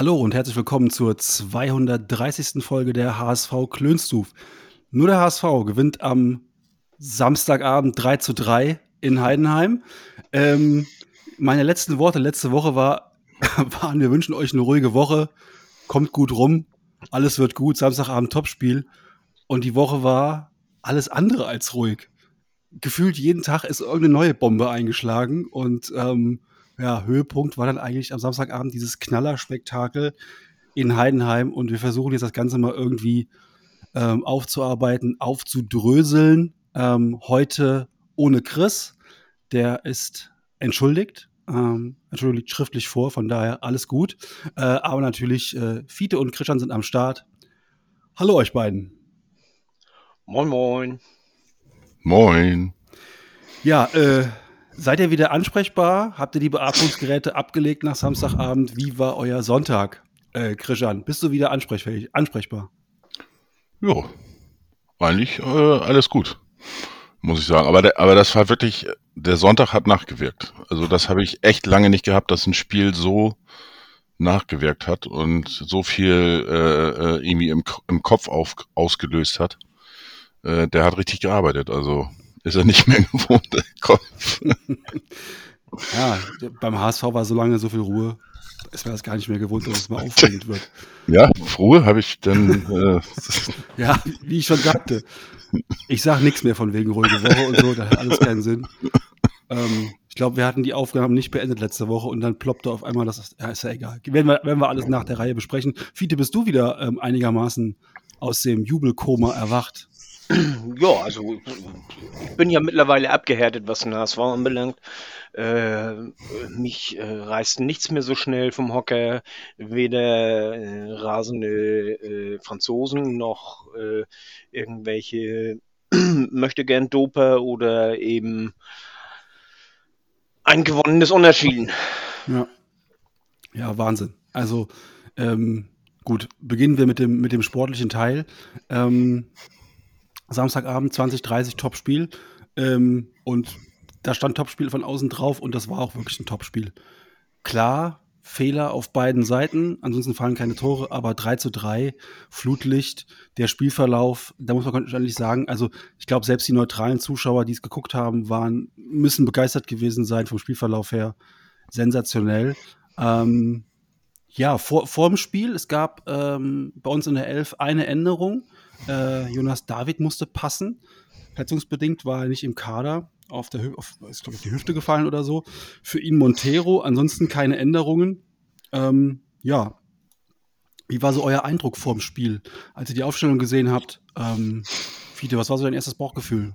Hallo und herzlich willkommen zur 230. Folge der HSV Klönstuf. Nur der HSV gewinnt am Samstagabend 3 zu 3 in Heidenheim. Ähm, meine letzten Worte letzte Woche war, waren, wir wünschen euch eine ruhige Woche, kommt gut rum, alles wird gut, Samstagabend Topspiel. Und die Woche war alles andere als ruhig. Gefühlt jeden Tag ist irgendeine neue Bombe eingeschlagen und ähm, ja, Höhepunkt war dann eigentlich am Samstagabend dieses Knallerspektakel in Heidenheim und wir versuchen jetzt das Ganze mal irgendwie ähm, aufzuarbeiten, aufzudröseln. Ähm, heute ohne Chris, der ist entschuldigt, ähm, entschuldigt schriftlich vor, von daher alles gut. Äh, aber natürlich, äh, Fiete und Christian sind am Start. Hallo euch beiden. Moin, moin. Moin. Ja, äh, seid ihr wieder ansprechbar? Habt ihr die Beatmungsgeräte abgelegt nach Samstagabend? Wie war euer Sonntag? Äh, Christian, bist du wieder ansprechfähig, ansprechbar? Ja, eigentlich äh, alles gut, muss ich sagen. Aber, der, aber das war wirklich, der Sonntag hat nachgewirkt. Also das habe ich echt lange nicht gehabt, dass ein Spiel so nachgewirkt hat und so viel äh, äh, irgendwie im, im Kopf auf, ausgelöst hat. Äh, der hat richtig gearbeitet. Also ist er nicht mehr gewohnt, der Kopf. Ja, beim HSV war so lange so viel Ruhe. Es wäre das gar nicht mehr gewohnt, dass es mal aufregend wird. Ja, Ruhe habe ich dann. Äh, Ja, wie ich schon sagte, ich sage nichts mehr von wegen ruhige Woche und so, da hat alles keinen Sinn. Ähm, ich glaube, wir hatten die Aufgaben nicht beendet letzte Woche und dann ploppte auf einmal das. Ja, ist ja egal. Werden wir, werden wir alles nach der Reihe besprechen. Fiete, bist du wieder ähm, einigermaßen aus dem Jubelkoma erwacht? Ja, also ich bin ja mittlerweile abgehärtet, was den HSV anbelangt. Äh, mich äh, reißt nichts mehr so schnell vom Hocker, weder äh, rasende äh, Franzosen noch äh, irgendwelche möchte gern Doper oder eben ein gewonnenes Unentschieden. Ja. Ja, Wahnsinn. Also, ähm, gut, beginnen wir mit dem, mit dem sportlichen Teil. Ähm, Samstagabend 2030 Topspiel. Ähm, und da stand Topspiel von außen drauf und das war auch wirklich ein Topspiel. Klar, Fehler auf beiden Seiten, ansonsten fallen keine Tore, aber 3 zu 3, Flutlicht, der Spielverlauf, da muss man wahrscheinlich sagen, also ich glaube, selbst die neutralen Zuschauer, die es geguckt haben, waren, müssen begeistert gewesen sein vom Spielverlauf her. Sensationell. Ähm, ja, vor, vor dem Spiel, es gab ähm, bei uns in der Elf eine Änderung. Äh, Jonas David musste passen. Verletzungsbedingt war er nicht im Kader. Auf der auf, ist, ich, die Hüfte gefallen oder so. Für ihn Montero, ansonsten keine Änderungen. Ähm, ja. Wie war so euer Eindruck vorm Spiel, als ihr die Aufstellung gesehen habt? Ähm, Fiete, was war so dein erstes Bauchgefühl?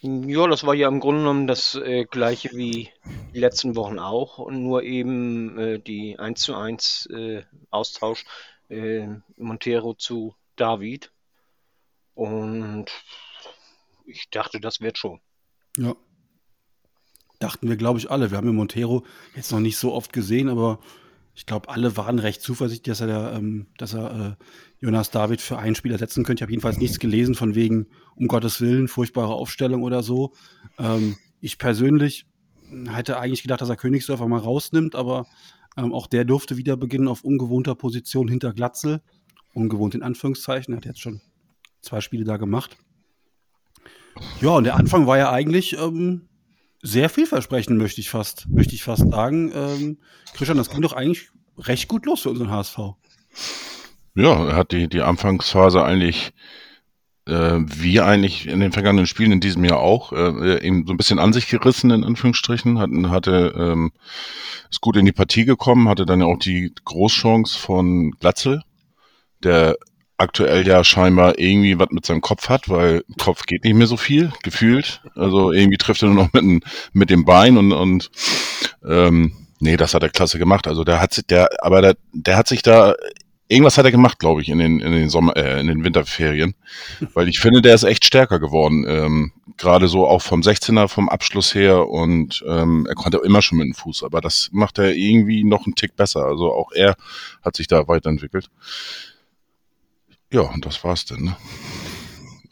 Ja, das war ja im Grunde genommen das äh, gleiche wie die letzten Wochen auch, und nur eben äh, die 1 zu 1 äh, Austausch äh, Montero zu David. Und ich dachte, das wird schon. Ja. Dachten wir, glaube ich, alle. Wir haben ja Montero jetzt noch nicht so oft gesehen, aber ich glaube, alle waren recht zuversichtlich, dass er, ähm, dass er äh, Jonas David für einen Spieler setzen könnte. Ich habe jedenfalls nichts gelesen von wegen, um Gottes Willen, furchtbare Aufstellung oder so. Ähm, ich persönlich hätte eigentlich gedacht, dass er Königsdörfer mal rausnimmt, aber ähm, auch der durfte wieder beginnen auf ungewohnter Position hinter Glatzel. Ungewohnt in Anführungszeichen. Hat jetzt schon zwei Spiele da gemacht. Ja, und der Anfang war ja eigentlich ähm, sehr vielversprechend, möchte ich fast, möchte ich fast sagen. Ähm, Christian, das ging doch eigentlich recht gut los für unseren HSV. ja, er hat die, die Anfangsphase eigentlich, äh, wie eigentlich in den vergangenen Spielen in diesem Jahr auch, äh, eben so ein bisschen an sich gerissen, in Anführungsstrichen, hat, hatte, ähm, ist gut in die Partie gekommen, hatte dann ja auch die Großchance von Glatzel, der aktuell ja scheinbar irgendwie was mit seinem Kopf hat, weil Kopf geht nicht mehr so viel, gefühlt. Also irgendwie trifft er nur noch mit, dem- mit dem Bein und, und ähm, nee, das hat er klasse gemacht. Also der hat sich, der, aber der, der hat sich da irgendwas hat er gemacht, glaube ich, in den, in den Sommer, äh, in den Winterferien. Weil ich finde, der ist echt stärker geworden. Ähm, Gerade so auch vom 16er, vom Abschluss her und ähm, er konnte immer schon mit dem Fuß, aber das macht er irgendwie noch einen Tick besser. Also auch er hat sich da weiterentwickelt. Ja, und das war's dann, ne?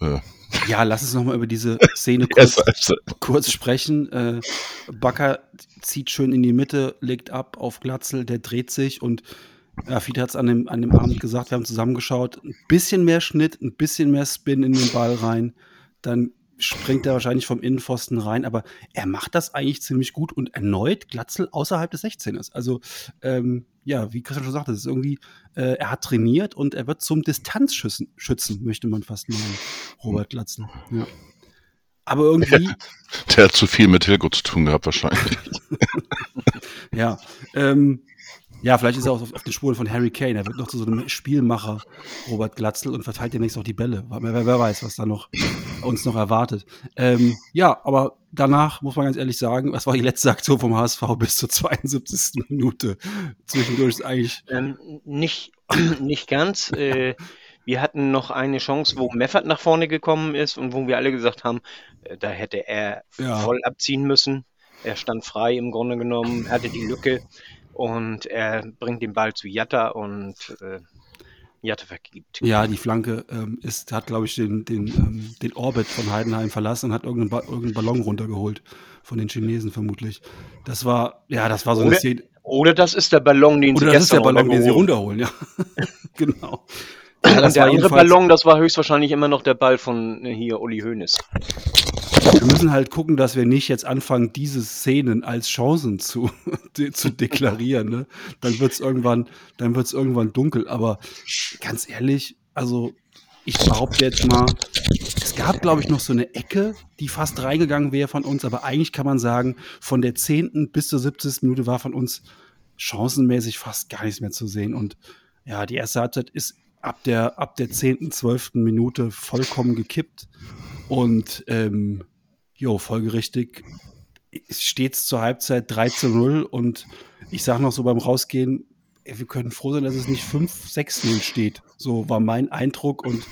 Äh. Ja, lass uns nochmal über diese Szene kurz, kurz sprechen. Äh, Bakker zieht schön in die Mitte, legt ab auf Glatzel, der dreht sich und ja, Fiete hat es an dem, an dem Abend gesagt, wir haben zusammengeschaut. Ein bisschen mehr Schnitt, ein bisschen mehr Spin in den Ball rein. Dann springt er wahrscheinlich vom Innenpfosten rein, aber er macht das eigentlich ziemlich gut und erneut Glatzel außerhalb des 16ers. Also, ähm, ja, wie Christian schon sagte, es ist irgendwie, äh, er hat trainiert und er wird zum Distanzschützen, schützen, möchte man fast nennen, Robert Glatzel. Ja. Aber irgendwie. Der hat zu viel mit Hilgo zu tun gehabt, wahrscheinlich. ja, ähm, ja, vielleicht ist er auch auf, auf den Spuren von Harry Kane. Er wird noch zu so einem Spielmacher, Robert Glatzel, und verteilt demnächst auch die Bälle. Wer, wer weiß, was da noch uns noch erwartet. Ähm, ja, aber danach muss man ganz ehrlich sagen, was war die letzte Aktion vom HSV bis zur 72. Minute? Zwischendurch ist eigentlich. Ähm, nicht, nicht ganz. Äh, wir hatten noch eine Chance, wo Meffert nach vorne gekommen ist und wo wir alle gesagt haben, äh, da hätte er ja. voll abziehen müssen. Er stand frei im Grunde genommen, hatte die Lücke und er bringt den Ball zu Jatta und äh, Jatta vergibt. Ja, die Flanke ähm, ist, hat, glaube ich, den, den, ähm, den Orbit von Heidenheim verlassen und hat irgendeinen, ba irgendeinen Ballon runtergeholt. Von den Chinesen vermutlich. Das war, ja, das war so eine Szene. Oder das ist der Ballon, den Oder sie das ist der Ballon, den sie runterholen, ja. genau. Ja, und der andere Ballon, das war höchstwahrscheinlich immer noch der Ball von äh, hier Uli Hoeneß. Wir müssen halt gucken, dass wir nicht jetzt anfangen, diese Szenen als Chancen zu, zu deklarieren. Ne? Dann wird es irgendwann, irgendwann dunkel. Aber ganz ehrlich, also ich behaupte jetzt mal, es gab, glaube ich, noch so eine Ecke, die fast reingegangen wäre von uns, aber eigentlich kann man sagen, von der 10. bis zur 70. Minute war von uns chancenmäßig fast gar nichts mehr zu sehen. Und ja, die erste Halbzeit ist ab der, ab der 10., 12. Minute vollkommen gekippt. Und ähm, jo, folgerichtig steht es zur Halbzeit 3 zu 0 und ich sage noch so beim Rausgehen, ey, wir können froh sein, dass es nicht 5, 6 0 steht. So war mein Eindruck und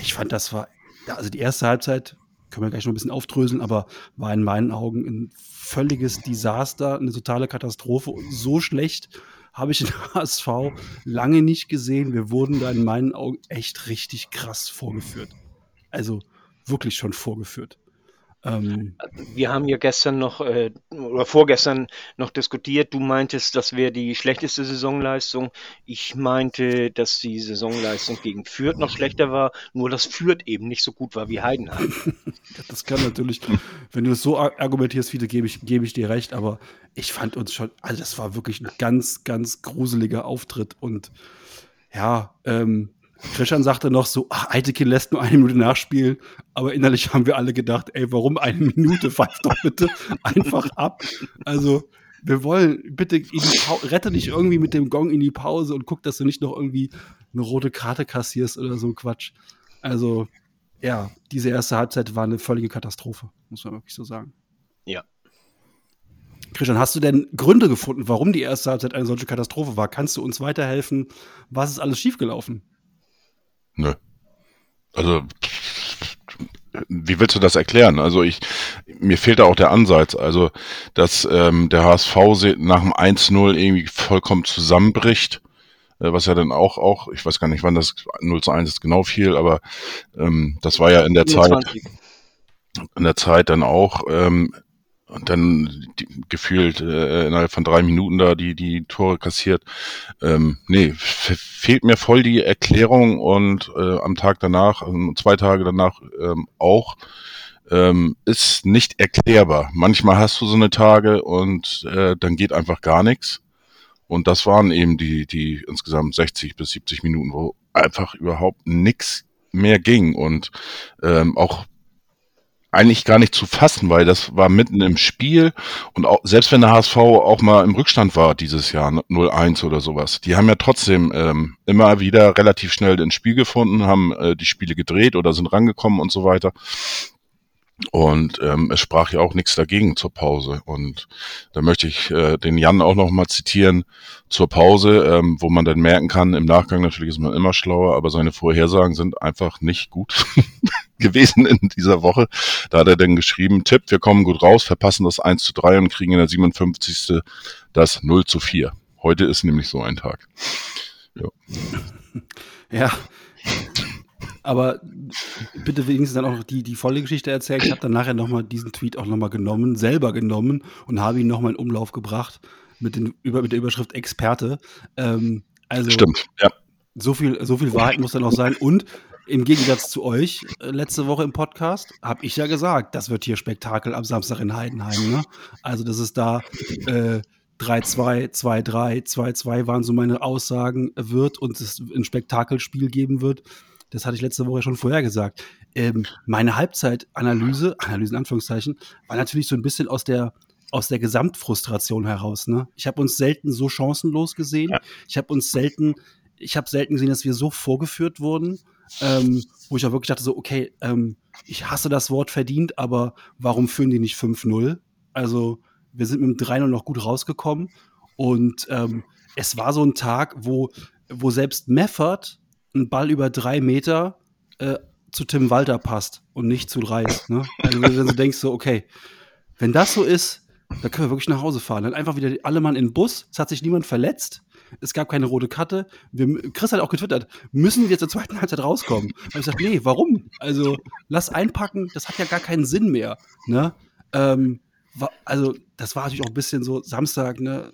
ich fand, das war, also die erste Halbzeit, können wir gleich noch ein bisschen aufdröseln, aber war in meinen Augen ein völliges Desaster, eine totale Katastrophe und so schlecht habe ich den HSV lange nicht gesehen. Wir wurden da in meinen Augen echt richtig krass vorgeführt. Also wirklich schon vorgeführt. Ähm, wir haben ja gestern noch äh, oder vorgestern noch diskutiert. Du meintest, das wäre die schlechteste Saisonleistung. Ich meinte, dass die Saisonleistung gegen Fürth noch schlechter war, nur dass Fürth eben nicht so gut war wie Heidenheim. das kann natürlich, wenn du es so argumentierst, Fiete, gebe ich, gebe ich dir recht, aber ich fand uns schon, also das war wirklich ein ganz, ganz gruseliger Auftritt und ja, ähm, Christian sagte noch so, ach, Eitekin lässt nur eine Minute nachspielen, aber innerlich haben wir alle gedacht, ey, warum eine Minute? Pfeif doch bitte einfach ab. Also, wir wollen, bitte rette dich irgendwie mit dem Gong in die Pause und guck, dass du nicht noch irgendwie eine rote Karte kassierst oder so Quatsch. Also, ja, diese erste Halbzeit war eine völlige Katastrophe, muss man wirklich so sagen. Ja. Christian, hast du denn Gründe gefunden, warum die erste Halbzeit eine solche Katastrophe war? Kannst du uns weiterhelfen? Was ist alles schiefgelaufen? Nö. Also, wie willst du das erklären? Also ich, mir fehlt da auch der Ansatz. Also, dass ähm, der HSV nach dem 1-0 irgendwie vollkommen zusammenbricht, äh, was ja dann auch, auch, ich weiß gar nicht, wann das 0 zu 1 genau fiel, aber ähm, das war ja in der 25. Zeit, in der Zeit dann auch ähm, und dann die, gefühlt äh, innerhalb von drei Minuten da die, die Tore kassiert. Ähm, nee, fehlt mir voll die Erklärung und äh, am Tag danach, also zwei Tage danach ähm, auch, ähm, ist nicht erklärbar. Manchmal hast du so eine Tage und äh, dann geht einfach gar nichts. Und das waren eben die, die insgesamt 60 bis 70 Minuten, wo einfach überhaupt nichts mehr ging. Und ähm, auch eigentlich gar nicht zu fassen, weil das war mitten im Spiel und auch, selbst wenn der HSV auch mal im Rückstand war dieses Jahr 0-1 oder sowas, die haben ja trotzdem ähm, immer wieder relativ schnell ins Spiel gefunden, haben äh, die Spiele gedreht oder sind rangekommen und so weiter. Und ähm, es sprach ja auch nichts dagegen zur Pause. Und da möchte ich äh, den Jan auch noch mal zitieren zur Pause, ähm, wo man dann merken kann, im Nachgang natürlich ist man immer schlauer, aber seine Vorhersagen sind einfach nicht gut gewesen in dieser Woche. Da hat er dann geschrieben, Tipp, wir kommen gut raus, verpassen das 1 zu 3 und kriegen in der 57. das 0 zu 4. Heute ist nämlich so ein Tag. Ja. ja. Aber bitte wenigstens dann auch noch die, die volle Geschichte erzählen. Ich habe dann nachher nochmal diesen Tweet auch nochmal genommen, selber genommen und habe ihn nochmal in Umlauf gebracht mit, den, über, mit der Überschrift Experte. Ähm, also Stimmt, ja. So viel, so viel Wahrheit muss dann auch sein. Und im Gegensatz zu euch äh, letzte Woche im Podcast habe ich ja gesagt, das wird hier Spektakel am Samstag in Heidenheim. Ne? Also, dass es da äh, 3-2, 2-3, 2-2 waren so meine Aussagen wird und es ein Spektakelspiel geben wird. Das hatte ich letzte Woche schon vorher gesagt. Ähm, meine Halbzeitanalyse, Analyse in Anführungszeichen, war natürlich so ein bisschen aus der, aus der Gesamtfrustration heraus. Ne? Ich habe uns selten so chancenlos gesehen. Ja. Ich habe uns selten, ich habe selten gesehen, dass wir so vorgeführt wurden, ähm, wo ich auch wirklich dachte, so, okay, ähm, ich hasse das Wort verdient, aber warum führen die nicht 5-0? Also, wir sind mit dem 3-0 noch gut rausgekommen. Und ähm, es war so ein Tag, wo, wo selbst Meffert ein Ball über drei Meter äh, zu Tim Walter passt und nicht zu Reis. Ne? Also wenn du denkst so, okay, wenn das so ist, dann können wir wirklich nach Hause fahren. Dann einfach wieder alle Mann in den Bus, es hat sich niemand verletzt, es gab keine rote Karte. Wir, Chris hat auch getwittert, müssen wir zur zweiten Halbzeit rauskommen? Und ich gesagt, nee, warum? Also lass einpacken, das hat ja gar keinen Sinn mehr. Ne? Ähm, war, also das war natürlich auch ein bisschen so Samstag, ne?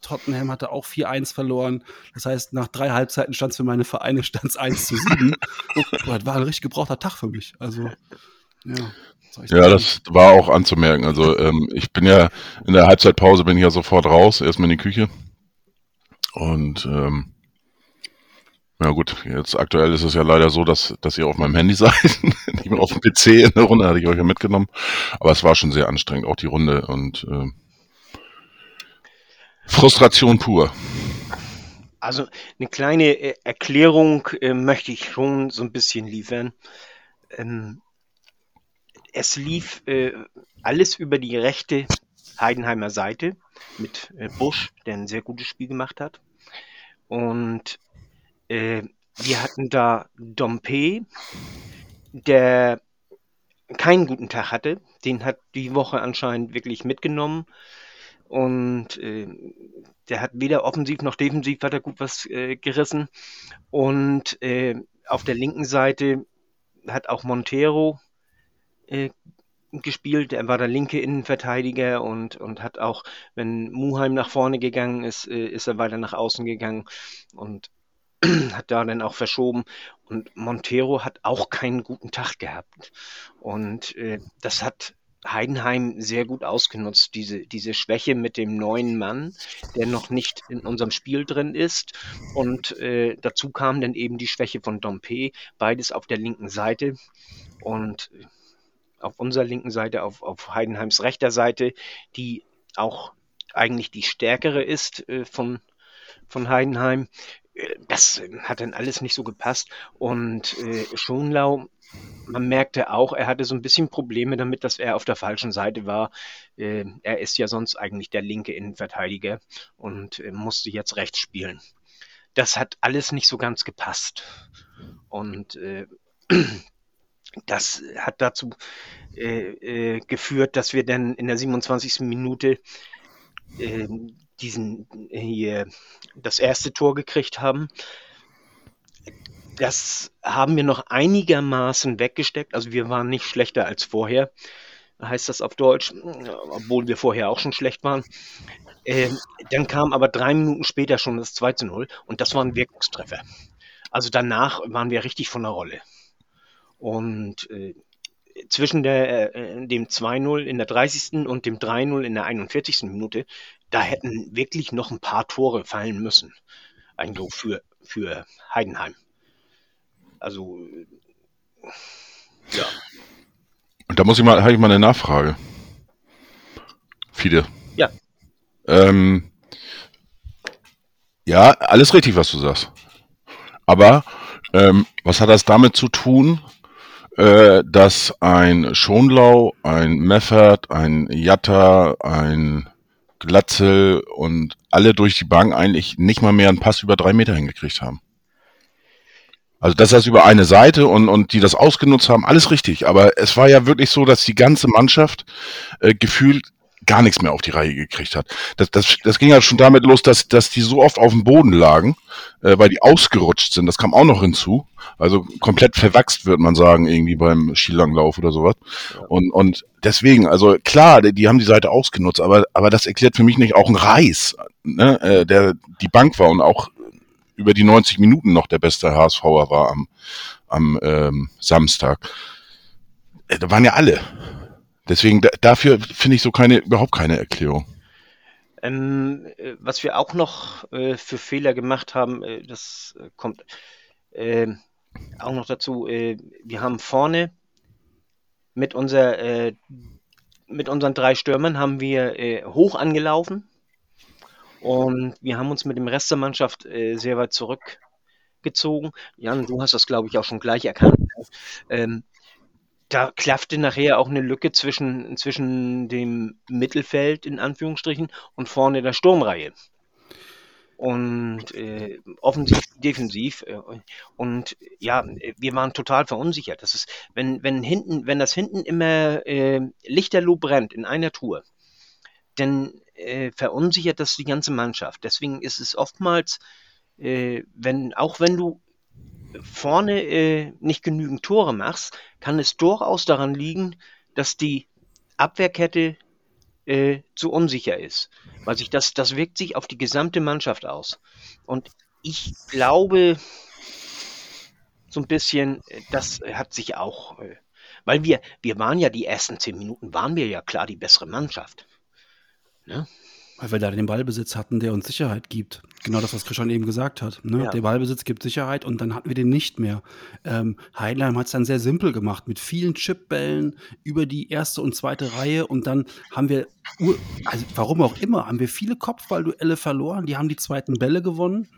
Tottenham hatte auch 4-1 verloren. Das heißt, nach drei Halbzeiten stand es für meine Vereine stand 1 zu 7. das war ein richtig gebrauchter Tag für mich. Also, ja. Ja, das war auch anzumerken. Also ähm, ich bin ja in der Halbzeitpause bin ich ja sofort raus, erstmal in die Küche. Und ähm, ja gut, jetzt aktuell ist es ja leider so, dass, dass ihr auf meinem Handy seid, nicht mehr auf dem PC in der Runde, hatte ich euch ja mitgenommen. Aber es war schon sehr anstrengend, auch die Runde. Und ähm, Frustration pur. Also eine kleine äh, Erklärung äh, möchte ich schon so ein bisschen liefern. Ähm, es lief äh, alles über die rechte Heidenheimer Seite mit äh, Busch, der ein sehr gutes Spiel gemacht hat. Und äh, wir hatten da Dompe, der keinen guten Tag hatte. Den hat die Woche anscheinend wirklich mitgenommen. Und äh, der hat weder offensiv noch defensiv hat er gut was äh, gerissen. Und äh, auf der linken Seite hat auch Montero äh, gespielt. Er war der linke Innenverteidiger und, und hat auch, wenn Muheim nach vorne gegangen ist, äh, ist er weiter nach außen gegangen und hat da dann auch verschoben. Und Montero hat auch keinen guten Tag gehabt. Und äh, das hat Heidenheim sehr gut ausgenutzt, diese, diese Schwäche mit dem neuen Mann, der noch nicht in unserem Spiel drin ist. Und äh, dazu kam dann eben die Schwäche von Dompe, beides auf der linken Seite. Und auf unserer linken Seite, auf, auf Heidenheims rechter Seite, die auch eigentlich die stärkere ist äh, von, von Heidenheim. Äh, das hat dann alles nicht so gepasst. Und äh, Schonlau man merkte auch, er hatte so ein bisschen Probleme damit, dass er auf der falschen Seite war. Äh, er ist ja sonst eigentlich der linke Innenverteidiger und äh, musste jetzt rechts spielen. Das hat alles nicht so ganz gepasst. Und äh, das hat dazu äh, äh, geführt, dass wir dann in der 27. Minute ähm, diesen hier das erste Tor gekriegt haben das haben wir noch einigermaßen weggesteckt. Also wir waren nicht schlechter als vorher, heißt das auf Deutsch, obwohl wir vorher auch schon schlecht waren. Ähm, dann kam aber drei Minuten später schon das 2 zu 0 und das war ein Wirkungstreffer. Also danach waren wir richtig von der Rolle. Und äh, zwischen der, äh, dem 2-0 in der 30. und dem 3-0 in der 41. Minute, da hätten wirklich noch ein paar Tore fallen müssen. Eigentlich für, für Heidenheim. Also, ja. Und da muss ich mal, habe ich mal eine Nachfrage. Fide. Ja. Ähm, ja, alles richtig, was du sagst. Aber ähm, was hat das damit zu tun, äh, dass ein Schonlau, ein Meffert, ein Jatta, ein Glatzel und alle durch die Bank eigentlich nicht mal mehr einen Pass über drei Meter hingekriegt haben. Also das heißt über eine Seite und, und die das ausgenutzt haben, alles richtig. Aber es war ja wirklich so, dass die ganze Mannschaft äh, gefühlt gar nichts mehr auf die Reihe gekriegt hat. Das, das, das ging ja schon damit los, dass, dass die so oft auf dem Boden lagen, äh, weil die ausgerutscht sind. Das kam auch noch hinzu. Also komplett verwachst, würde man sagen, irgendwie beim Skilanglauf oder sowas. Und, und deswegen, also klar, die, die haben die Seite ausgenutzt, aber, aber das erklärt für mich nicht auch ein Reis, ne, äh, der die Bank war und auch über die 90 Minuten noch der beste HSVer war am, am ähm, Samstag. Äh, da waren ja alle. Deswegen da, dafür finde ich so keine überhaupt keine Erklärung. Ähm, äh, was wir auch noch äh, für Fehler gemacht haben, äh, das äh, kommt ähm, auch noch dazu. Äh, wir haben vorne mit, unser, mit unseren drei Stürmern haben wir hoch angelaufen und wir haben uns mit dem Rest der Mannschaft äh, sehr weit zurückgezogen. Jan, du hast das, glaube ich, auch schon gleich erkannt. Ähm, da klaffte nachher auch eine Lücke zwischen, zwischen dem Mittelfeld, in Anführungsstrichen, und vorne der Sturmreihe. Und äh, offensiv, defensiv. Äh, und ja, wir waren total verunsichert. Das ist, wenn, wenn hinten, wenn das hinten immer äh, lichterloh brennt in einer Tour, dann äh, verunsichert das die ganze Mannschaft. Deswegen ist es oftmals, äh, wenn, auch wenn du vorne äh, nicht genügend Tore machst, kann es durchaus daran liegen, dass die Abwehrkette äh, zu unsicher ist. Weil sich das, das wirkt sich auf die gesamte Mannschaft aus. Und ich glaube, so ein bisschen, äh, das hat sich auch, äh, weil wir, wir waren ja die ersten zehn Minuten, waren wir ja klar die bessere Mannschaft. Ne? Weil wir da den Ballbesitz hatten, der uns Sicherheit gibt. Genau das, was Christian eben gesagt hat. Ne? Ja. Der Ballbesitz gibt Sicherheit und dann hatten wir den nicht mehr. Ähm, Heidenheim hat es dann sehr simpel gemacht, mit vielen Chipbällen über die erste und zweite Reihe und dann haben wir, also warum auch immer, haben wir viele Kopfballduelle verloren, die haben die zweiten Bälle gewonnen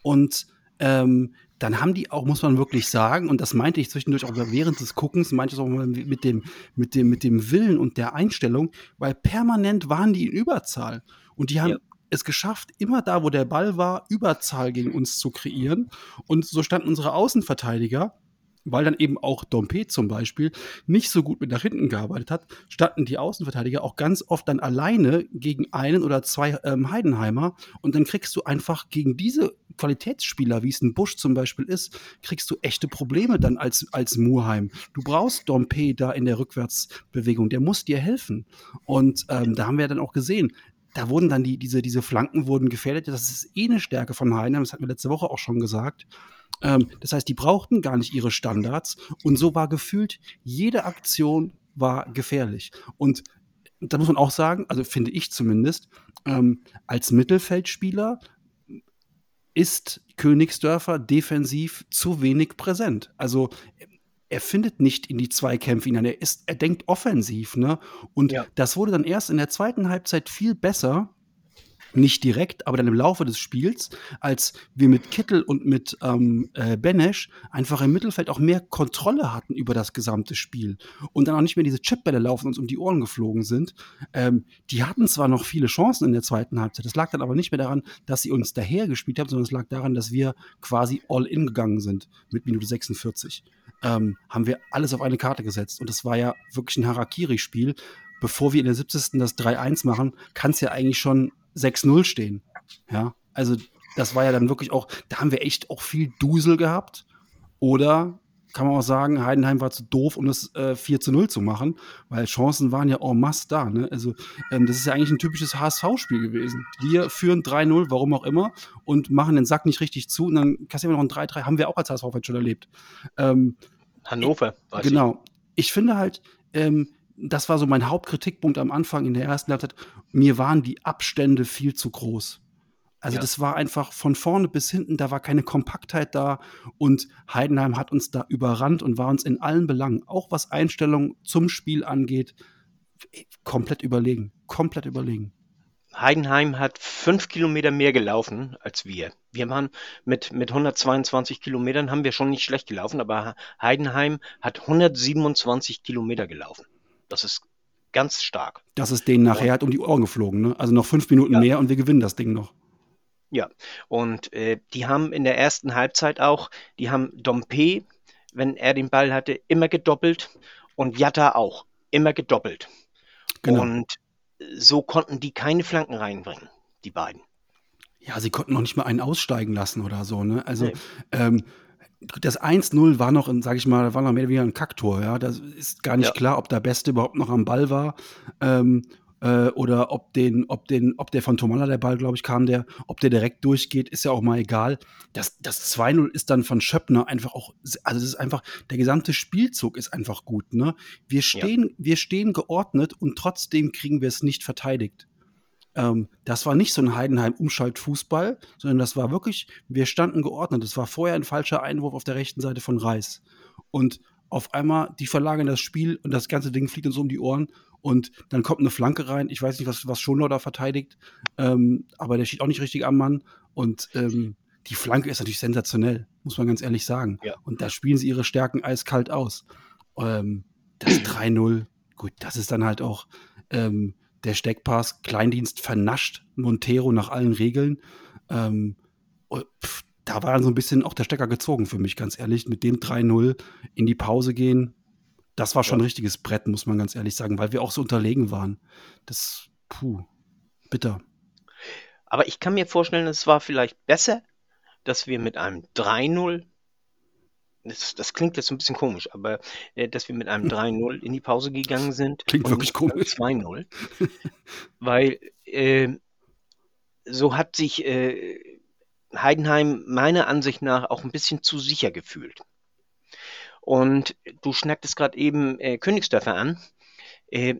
und ähm, dann haben die auch, muss man wirklich sagen, und das meinte ich zwischendurch auch während des Guckens, meinte ich auch mal mit dem, mit dem, mit dem Willen und der Einstellung, weil permanent waren die in Überzahl. Und die haben ja. es geschafft, immer da, wo der Ball war, Überzahl gegen uns zu kreieren. Und so standen unsere Außenverteidiger weil dann eben auch Dompe zum Beispiel nicht so gut mit nach hinten gearbeitet hat, standen die Außenverteidiger auch ganz oft dann alleine gegen einen oder zwei ähm, Heidenheimer und dann kriegst du einfach gegen diese Qualitätsspieler, wie es ein Busch zum Beispiel ist, kriegst du echte Probleme dann als, als Murheim. Du brauchst Dompe da in der Rückwärtsbewegung, der muss dir helfen. Und ähm, da haben wir dann auch gesehen, da wurden dann die, diese, diese Flanken wurden gefährdet. Das ist eh eine Stärke von Heidenheim, das hatten wir letzte Woche auch schon gesagt. Ähm, das heißt, die brauchten gar nicht ihre Standards und so war gefühlt, jede Aktion war gefährlich. Und da muss man auch sagen, also finde ich zumindest, ähm, als Mittelfeldspieler ist Königsdörfer defensiv zu wenig präsent. Also er findet nicht in die Zweikämpfe hinein, er, ist, er denkt offensiv. Ne? Und ja. das wurde dann erst in der zweiten Halbzeit viel besser, nicht direkt, aber dann im Laufe des Spiels, als wir mit Kittel und mit ähm, äh, Benesch einfach im Mittelfeld auch mehr Kontrolle hatten über das gesamte Spiel und dann auch nicht mehr diese Chipbälle laufen uns um die Ohren geflogen sind. Ähm, die hatten zwar noch viele Chancen in der zweiten Halbzeit, das lag dann aber nicht mehr daran, dass sie uns daher gespielt haben, sondern es lag daran, dass wir quasi all in gegangen sind mit Minute 46. Ähm, haben wir alles auf eine Karte gesetzt und das war ja wirklich ein Harakiri-Spiel. Bevor wir in der 70. das 3-1 machen, kann es ja eigentlich schon 6-0 stehen. Ja, also das war ja dann wirklich auch, da haben wir echt auch viel Dusel gehabt. Oder kann man auch sagen, Heidenheim war zu doof, um das äh, 4 zu 0 zu machen, weil Chancen waren ja en masse da. Ne? Also, ähm, das ist ja eigentlich ein typisches HSV-Spiel gewesen. Wir führen 3-0, warum auch immer, und machen den Sack nicht richtig zu und dann kassieren wir noch ein 3-3. Haben wir auch als HSV schon erlebt. Ähm, Hannover. Genau. Ich. ich finde halt, ähm, das war so mein Hauptkritikpunkt am Anfang in der ersten Halbzeit. Mir waren die Abstände viel zu groß. Also ja. das war einfach von vorne bis hinten, da war keine Kompaktheit da und Heidenheim hat uns da überrannt und war uns in allen Belangen, auch was Einstellung zum Spiel angeht, komplett überlegen. Komplett überlegen. Heidenheim hat fünf Kilometer mehr gelaufen als wir. Wir waren mit, mit 122 Kilometern haben wir schon nicht schlecht gelaufen, aber Heidenheim hat 127 Kilometer gelaufen. Das ist ganz stark. Das ist denen nachher halt um die Ohren geflogen, ne? Also noch fünf Minuten Ja. mehr und wir gewinnen das Ding noch. Ja, und äh, die haben in der ersten Halbzeit auch, die haben Dompe, wenn er den Ball hatte, immer gedoppelt und Jatta auch, immer gedoppelt. Genau. Und so konnten die keine Flanken reinbringen, die beiden. Ja, sie konnten noch nicht mal einen aussteigen lassen oder so, ne? Also, Nee. ähm, das 1-0 war noch, sage ich mal, war noch mehr oder weniger ein Kacktor, ja. Das ist gar nicht Ja. klar, ob der Beste überhaupt noch am Ball war, ähm, äh, oder ob den, ob den, ob der von Tomalla der Ball, glaube ich, kam, der, ob der direkt durchgeht, ist ja auch mal egal. Das, das 2-0 ist dann von Schöppner einfach auch, also es ist einfach, der gesamte Spielzug ist einfach gut, ne? Wir stehen, wir stehen geordnet und trotzdem kriegen wir es nicht verteidigt. Ähm, das war nicht so ein Heidenheim-Umschaltfußball, sondern das war wirklich, wir standen geordnet. Es war vorher ein falscher Einwurf auf der rechten Seite von Reis. Und auf einmal, die verlagern das Spiel und das ganze Ding fliegt uns um die Ohren. Und dann kommt eine Flanke rein. Ich weiß nicht, was, was Schonlau da verteidigt, ähm, aber der steht auch nicht richtig am Mann. Und ähm, die Flanke ist natürlich sensationell, muss man ganz ehrlich sagen. Ja. Und da spielen sie ihre Stärken eiskalt aus. Ähm, das 3-0, gut, das ist dann halt auch ähm, der Steckpass, Kleindienst vernascht Montero nach allen Regeln. Ähm, und, pff, da war dann so ein bisschen auch der Stecker gezogen für mich, ganz ehrlich. Mit dem 3-0 in die Pause gehen, das war schon ein richtiges Brett, muss man ganz ehrlich sagen, weil wir auch so unterlegen waren. Das, puh, bitter. Aber ich kann mir vorstellen, es war vielleicht besser, dass wir mit einem 3-0, das, das klingt jetzt ein bisschen komisch, aber äh, dass wir mit einem 3-0 in die Pause gegangen sind. Klingt wirklich komisch. 2-0. Weil äh, so hat sich äh, Heidenheim meiner Ansicht nach auch ein bisschen zu sicher gefühlt. Und du schnacktest gerade eben äh, Königsdörfer an. Äh,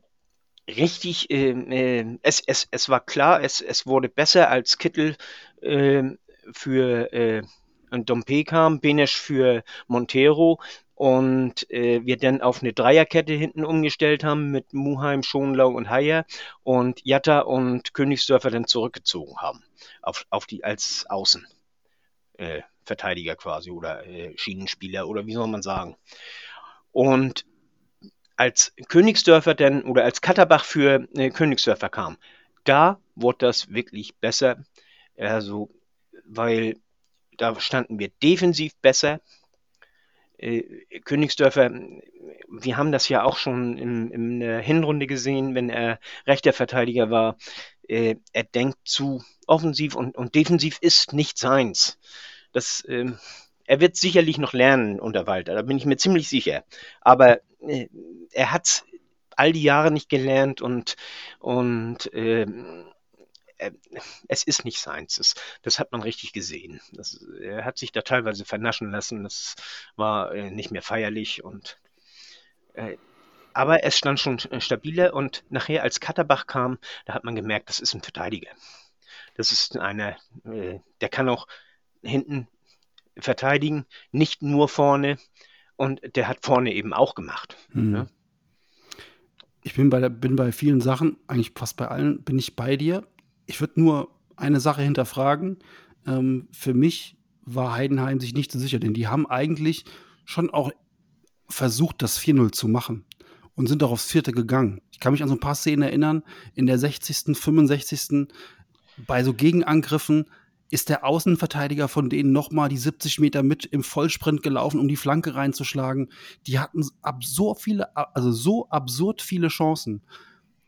richtig, äh, äh, es, es, es war klar, es, es wurde besser, als Kittel für äh, Dompe kam, Benesch für Montero und äh, wir dann auf eine Dreierkette hinten umgestellt haben mit Muheim, Schonlau und Heyer und Jatta und Königsdörfer dann zurückgezogen haben auf, auf die als Außen. Äh, quasi oder äh, Schienenspieler oder wie soll man sagen. Und als Königsdörfer dann oder als Katterbach für äh, Königsdörfer kam, da wurde das wirklich besser. Also, weil da standen wir defensiv besser. Äh, Königsdörfer, wir haben das ja auch schon in, in der Hinrunde gesehen, wenn er rechter Verteidiger war. Äh, er denkt zu offensiv und, und defensiv ist nicht seins. Das, ähm, er wird sicherlich noch lernen unter Walter, da bin ich mir ziemlich sicher. Aber äh, er hat all die Jahre nicht gelernt und, und ähm, äh, es ist nicht seins. Das, das hat man richtig gesehen. Das, er hat sich da teilweise vernaschen lassen. Das war äh, nicht mehr feierlich und äh, aber es stand schon stabiler und nachher, als Katterbach kam, da hat man gemerkt, das ist ein Verteidiger. Das ist einer, äh, der kann auch hinten verteidigen, nicht nur vorne. Und der hat vorne eben auch gemacht. Hm. Ja. Ich bin bei, bin bei vielen Sachen, eigentlich fast bei allen, bin ich bei dir. Ich würde nur eine Sache hinterfragen. Ähm, für mich war Heidenheim sich nicht so sicher, denn die haben eigentlich schon auch versucht, das 4-0 zu machen und sind auch aufs vierte gegangen. Ich kann mich an so ein paar Szenen erinnern, in der 60., 65. bei so Gegenangriffen ist der Außenverteidiger von denen nochmal die 70 Meter mit im Vollsprint gelaufen, um die Flanke reinzuschlagen. Die hatten absurd viele, also so absurd viele Chancen,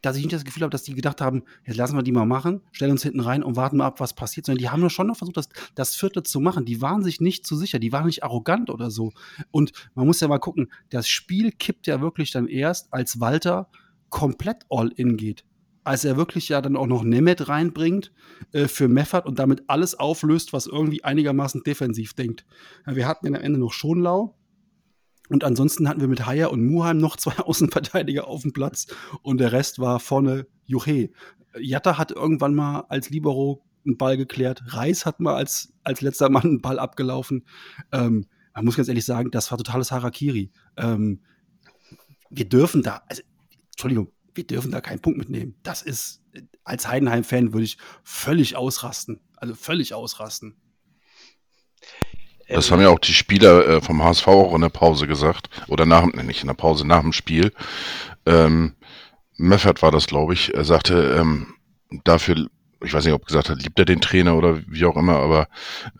dass ich nicht das Gefühl habe, dass die gedacht haben, jetzt lassen wir die mal machen, stellen uns hinten rein und warten mal ab, was passiert, sondern die haben nur schon noch versucht, das, das vierte zu machen. Die waren sich nicht zu sicher, die waren nicht arrogant oder so. Und man muss ja mal gucken, das Spiel kippt ja wirklich dann erst, als Walter komplett all in geht als er wirklich ja dann auch noch Nemeth reinbringt äh, für Meffert und damit alles auflöst, was irgendwie einigermaßen defensiv denkt. Ja, wir hatten ja am Ende noch Schonlau und ansonsten hatten wir mit Haier und Muheim noch zwei Außenverteidiger auf dem Platz und der Rest war vorne Juche. Jatta hat irgendwann mal als Libero einen Ball geklärt. Reis hat mal als, als letzter Mann einen Ball abgelaufen. Ähm, man muss ganz ehrlich sagen, das war totales Harakiri. Ähm, wir dürfen da, also, Entschuldigung, wir dürfen da keinen Punkt mitnehmen. Das ist, als Heidenheim-Fan würde ich völlig ausrasten. Also völlig ausrasten. Das haben ja auch die Spieler äh, vom HSV auch in der Pause gesagt. Oder nach, nicht in der Pause, nach dem Spiel. Ähm, Meffert war das, glaube ich. Er sagte, ähm, dafür, ich weiß nicht, ob er gesagt hat, liebt er den Trainer oder wie auch immer, aber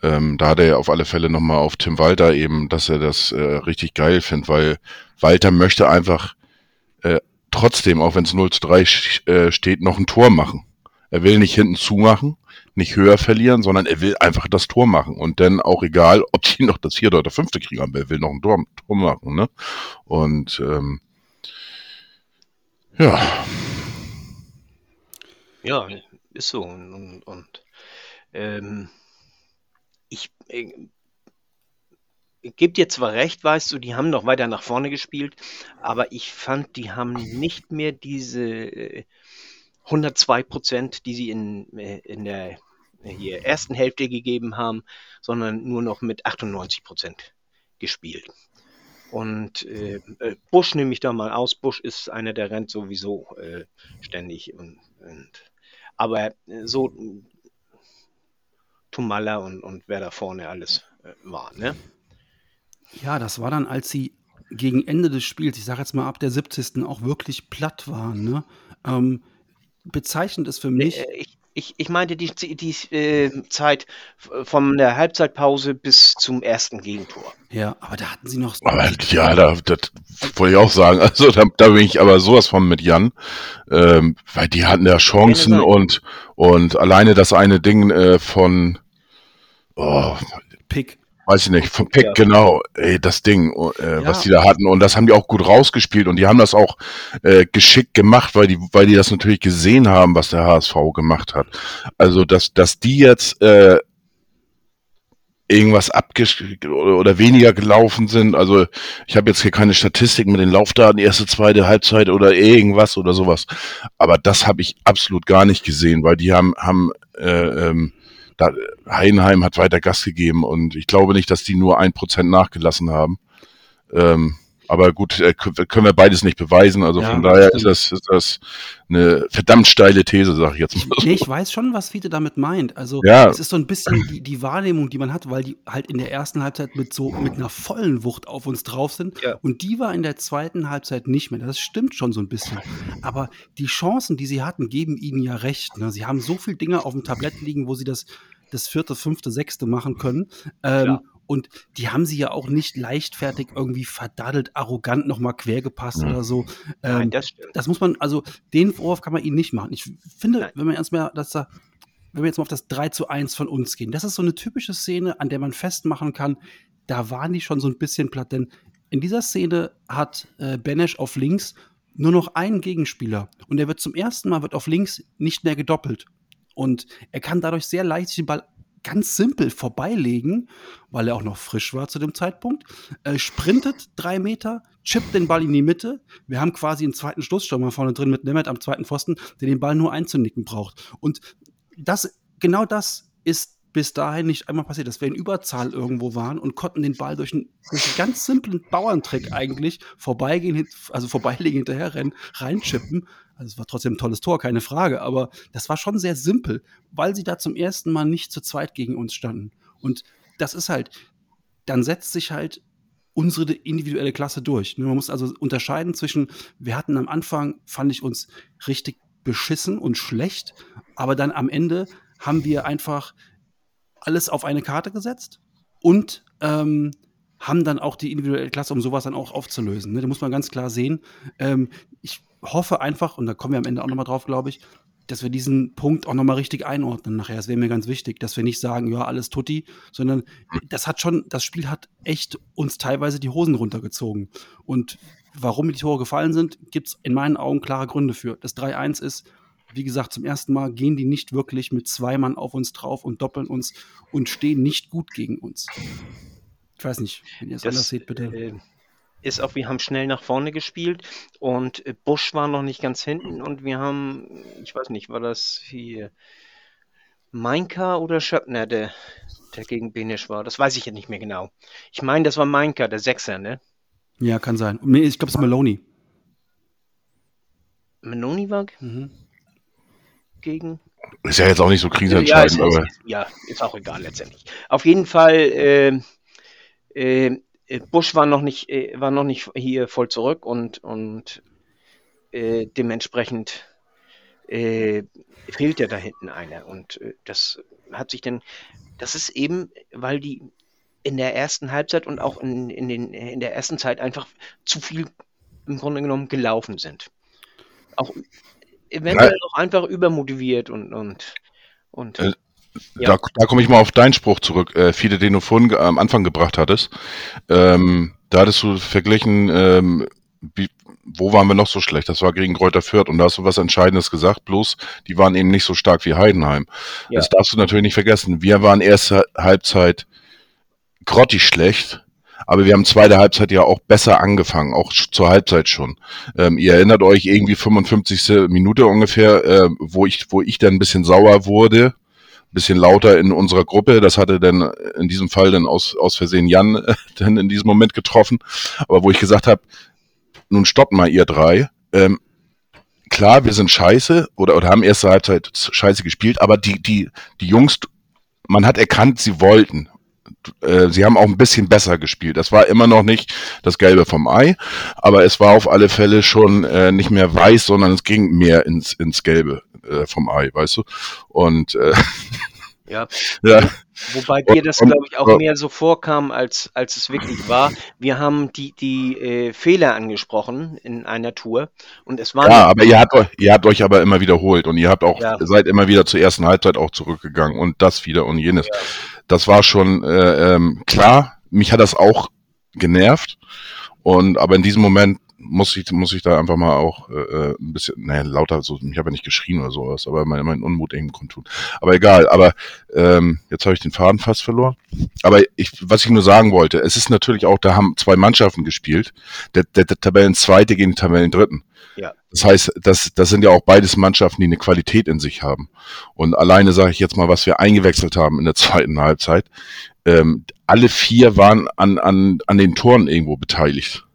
ähm, da hat er ja auf alle Fälle nochmal auf Tim Walter eben, dass er das äh, richtig geil findet, weil Walter möchte einfach äh, trotzdem, auch wenn es 0 zu 3 äh, steht, noch ein Tor machen. Er will nicht hinten zumachen, nicht höher verlieren, sondern er will einfach das Tor machen. Und dann auch egal, ob die noch das vierte oder fünfte kriegen, aber er will noch ein Tor, Tor machen. Ne? Und ähm, ja. Ja, ist so. Und, und, und ähm, ich, äh, ich gebe dir zwar recht, weißt du, die haben noch weiter nach vorne gespielt, aber ich fand, die haben nicht mehr diese äh, 102 Prozent, die sie in, äh, in der hier ersten Hälfte gegeben haben, sondern nur noch mit 98 Prozent gespielt. Und äh, äh, Busch nehme ich da mal aus. Busch ist einer, der rennt sowieso äh, ständig. Und, und, aber äh, so Tumala und, und wer da vorne alles äh, war, ne? Ja, das war dann, als sie gegen Ende des Spiels, ich sage jetzt mal ab der 70. auch wirklich platt waren. Ne? Ähm, bezeichnend ist für mich. Äh, ich, ich, ich meinte die, die äh, Zeit von der Halbzeitpause bis zum ersten Gegentor. Ja, aber da hatten sie noch. Aber, ja, da, das wollte ich auch sagen. Also da, da bin ich aber sowas von mit Jan, ähm, weil die hatten ja Chancen und und alleine das eine Ding äh, von oh, Pick. Weiß ich nicht, von Pick, ja. genau, ey, das Ding, äh, ja. was die da hatten. Und das haben die auch gut rausgespielt und die haben das auch äh, geschickt gemacht, weil die, weil die das natürlich gesehen haben, was der HSV gemacht hat. Also, dass, dass die jetzt äh, irgendwas abgesch oder weniger gelaufen sind. Also ich habe jetzt hier keine Statistik mit den Laufdaten, erste, zweite Halbzeit oder irgendwas oder sowas. Aber das habe ich absolut gar nicht gesehen, weil die haben, haben äh, ähm, da, Heidenheim hat weiter Gas gegeben und ich glaube nicht, dass die nur ein Prozent nachgelassen haben. Ähm, aber gut, äh, können wir beides nicht beweisen. Also ja, von daher ist das, ist das eine verdammt steile These, sag ich jetzt mal. Nee, ich weiß schon, was Fiete damit meint. Also ja. es ist so ein bisschen die, die, Wahrnehmung, die man hat, weil die halt in der ersten Halbzeit mit so mit einer vollen Wucht auf uns drauf sind. Ja. Und die war in der zweiten Halbzeit nicht mehr. Das stimmt schon so ein bisschen. Aber die Chancen, die sie hatten, geben ihnen ja recht. Ne? Sie haben so viele Dinge auf dem Tablett liegen, wo sie das das vierte, fünfte, sechste machen können. Ähm, und die haben sie ja auch nicht leichtfertig irgendwie verdaddelt, arrogant nochmal quergepasst mhm. oder so. Ähm, Nein, das, stimmt. das muss man, also den Vorwurf kann man ihnen nicht machen. Ich finde, Nein. wenn man erstmal das da, wenn wir jetzt mal auf das 3 zu 1 von uns gehen, das ist so eine typische Szene, an der man festmachen kann, da waren die schon so ein bisschen platt, denn in dieser Szene hat äh, Benesch auf links nur noch einen Gegenspieler und er wird zum ersten Mal wird auf links nicht mehr gedoppelt. Und er kann dadurch sehr leicht den Ball ganz simpel vorbeilegen, weil er auch noch frisch war zu dem Zeitpunkt. Er sprintet drei Meter, chippt den Ball in die Mitte. Wir haben quasi einen zweiten Stoßstürmer vorne drin mit Nemeth am zweiten Pfosten, der den Ball nur einzunicken braucht. Und das, genau das ist bis dahin nicht einmal passiert, dass wir in Überzahl irgendwo waren und konnten den Ball durch einen, durch einen ganz simplen Bauerntrick eigentlich vorbeigehen, also vorbeilegen, hinterherrennen, reinchippen. Also es war trotzdem ein tolles Tor, keine Frage, aber das war schon sehr simpel, weil sie da zum ersten Mal nicht zu zweit gegen uns standen. Und das ist halt, dann setzt sich halt unsere individuelle Klasse durch. Ne? Man muss also unterscheiden zwischen, wir hatten am Anfang, fand ich uns richtig beschissen und schlecht, aber dann am Ende haben wir einfach alles auf eine Karte gesetzt und ähm, haben dann auch die individuelle Klasse, um sowas dann auch aufzulösen. Ne? Da muss man ganz klar sehen. Ähm, ich hoffe einfach, und da kommen wir am Ende auch nochmal drauf, glaube ich, dass wir diesen Punkt auch nochmal richtig einordnen nachher. Das wäre mir ganz wichtig, dass wir nicht sagen, ja, alles tutti, sondern das hat schon, das Spiel hat echt uns teilweise die Hosen runtergezogen. Und warum die Tore gefallen sind, gibt es in meinen Augen klare Gründe für. Das 3-1 ist, wie gesagt, zum ersten Mal gehen die nicht wirklich mit zwei Mann auf uns drauf und doppeln uns und stehen nicht gut gegen uns. Ich weiß nicht, wenn ihr es anders seht, bitte. Äh, ist auch, wir haben schnell nach vorne gespielt und äh, Busch war noch nicht ganz hinten und wir haben, ich weiß nicht, war das hier Meinka oder Schöppner, der, der gegen Benisch war? Das weiß ich ja nicht mehr genau. Ich meine, das war Meinka, der Sechser, ne? Ja, kann sein. Ich glaube, es ist Maloney. Maloney war? Mhm. Gegen Ist ja jetzt auch nicht so ja, ist, krisenentscheidend, aber ja, ist auch egal letztendlich. Auf jeden Fall, äh, äh, Busch war noch nicht, äh, war noch nicht hier voll zurück und, und äh, dementsprechend äh, fehlt ja da hinten einer. Und äh, das hat sich dann, das ist eben, weil die in der ersten Halbzeit und auch in, in, den, in der ersten Zeit einfach zu viel im Grunde genommen gelaufen sind. Auch eventuell auch einfach übermotiviert und, und, und Äh, Ja. Da, da komme ich mal auf deinen Spruch zurück, äh, Fiete, den du vorhin am Anfang gebracht hattest. Ähm, da hattest du verglichen, ähm, wie, wo waren wir noch so schlecht? Das war gegen Kräuter Fürth und da hast du was Entscheidendes gesagt, bloß die waren eben nicht so stark wie Heidenheim. Ja. Das darfst du natürlich nicht vergessen. Wir waren erste Halbzeit grottig schlecht, aber wir haben zweite Halbzeit ja auch besser angefangen, auch zur Halbzeit schon. Ähm, ihr erinnert euch irgendwie 55. Minute ungefähr, äh, wo ich, wo ich dann ein bisschen sauer wurde, ein bisschen lauter in unserer Gruppe. Das hatte dann in diesem Fall dann aus, aus Versehen Jan äh, dann in diesem Moment getroffen. Aber wo ich gesagt habe, nun stoppt mal ihr drei. Ähm, klar, wir sind scheiße oder, oder haben erste Halbzeit scheiße gespielt, aber die, die, die Jungs, man hat erkannt, sie wollten. Äh, Sie haben auch ein bisschen besser gespielt. Das war immer noch nicht das Gelbe vom Ei, aber es war auf alle Fälle schon äh, nicht mehr weiß, sondern es ging mehr ins, ins Gelbe äh, vom Ei, weißt du? Und äh, ja, ja, Wobei dir das, glaube ich, auch mehr so vorkam, als, als es wirklich war. Wir haben die, die äh, Fehler angesprochen in einer Tour und es waren ja, aber ihr habt, euch, ihr habt euch aber immer wiederholt und ihr habt auch, Ja. seid immer wieder zur ersten Halbzeit auch zurückgegangen und das wieder und jenes. Das war schon äh, ähm, klar. Mich hat das auch genervt. Und aber in diesem Moment muss ich, muss ich da einfach mal auch äh, äh, ein bisschen, naja, lauter, so, ich habe ja nicht geschrien oder sowas, aber mein, mein Unmut eben kundtun. Aber egal, aber ähm, jetzt habe ich den Faden fast verloren. Aber ich, was ich nur sagen wollte, es ist natürlich auch, da haben zwei Mannschaften gespielt, der, der, der Tabellenzweite gegen den Tabellendritten. Ja. Das heißt, das, das sind ja auch beides Mannschaften, die eine Qualität in sich haben. Und alleine sage ich jetzt mal, was wir eingewechselt haben in der zweiten Halbzeit. Ähm, alle vier waren an, an, an den Toren irgendwo beteiligt.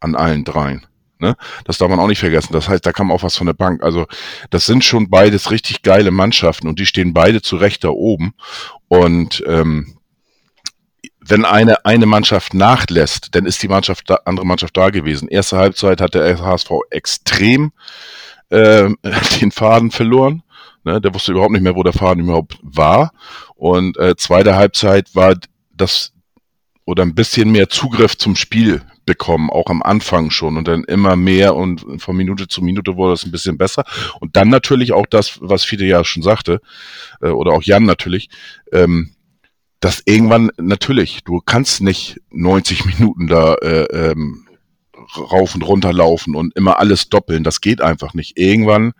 An allen dreien. Ne? Das darf man auch nicht vergessen. Das heißt, da kam auch was von der Bank. Also, das sind schon beides richtig geile Mannschaften und die stehen beide zu Recht da oben. Und ähm, wenn eine, eine Mannschaft nachlässt, dann ist die Mannschaft da, andere Mannschaft da gewesen. Erste Halbzeit hat der HSV extrem ähm, den Faden verloren. Ne? Der wusste überhaupt nicht mehr, wo der Faden überhaupt war. Und äh, zweite Halbzeit war das oder ein bisschen mehr Zugriff zum Spiel bekommen, auch am Anfang schon und dann immer mehr und von Minute zu Minute wurde es ein bisschen besser. Und dann natürlich auch das, was Fide ja schon sagte, äh, oder auch Jan natürlich, ähm, dass irgendwann natürlich, du kannst nicht 90 Minuten da äh, ähm, rauf und runter laufen und immer alles doppeln. Das geht einfach nicht. Irgendwann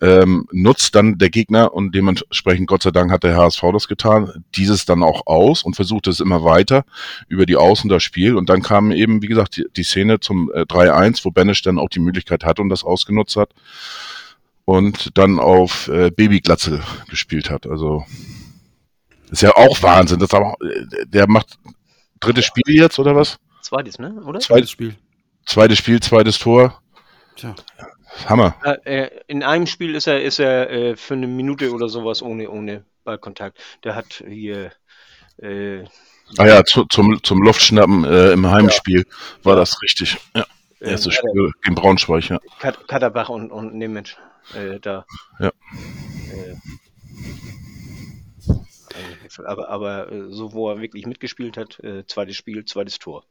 ähm, nutzt dann der Gegner und dementsprechend, Gott sei Dank, hat der HSV das getan, dieses dann auch aus und versucht es immer weiter über die Außen das Spiel. Und dann kam eben, wie gesagt, die, die Szene zum äh, 3-1, wo Benisch dann auch die Möglichkeit hatte und das ausgenutzt hat und dann auf äh, Babyglatze gespielt hat. Also ist ja auch Wahnsinn. Das aber, äh, der macht drittes Spiel jetzt oder was? zweites, ne? Oder? Zweites Spiel. Zweites Spiel, zweites Tor. Tja. Hammer. Äh, äh, in einem Spiel ist er, ist er äh, für eine Minute oder sowas ohne, ohne Ballkontakt. Der hat hier äh, Ah ja, zu, zum, zum Luftschnappen äh, im Heimspiel war Ja. das richtig. Ja, erstes Spiel gegen Braunschweig, ja. Kat Katterbach und, und Nemec äh, da. Ja. Äh, aber aber äh, so, wo er wirklich mitgespielt hat, äh, zweites Spiel, zweites Tor.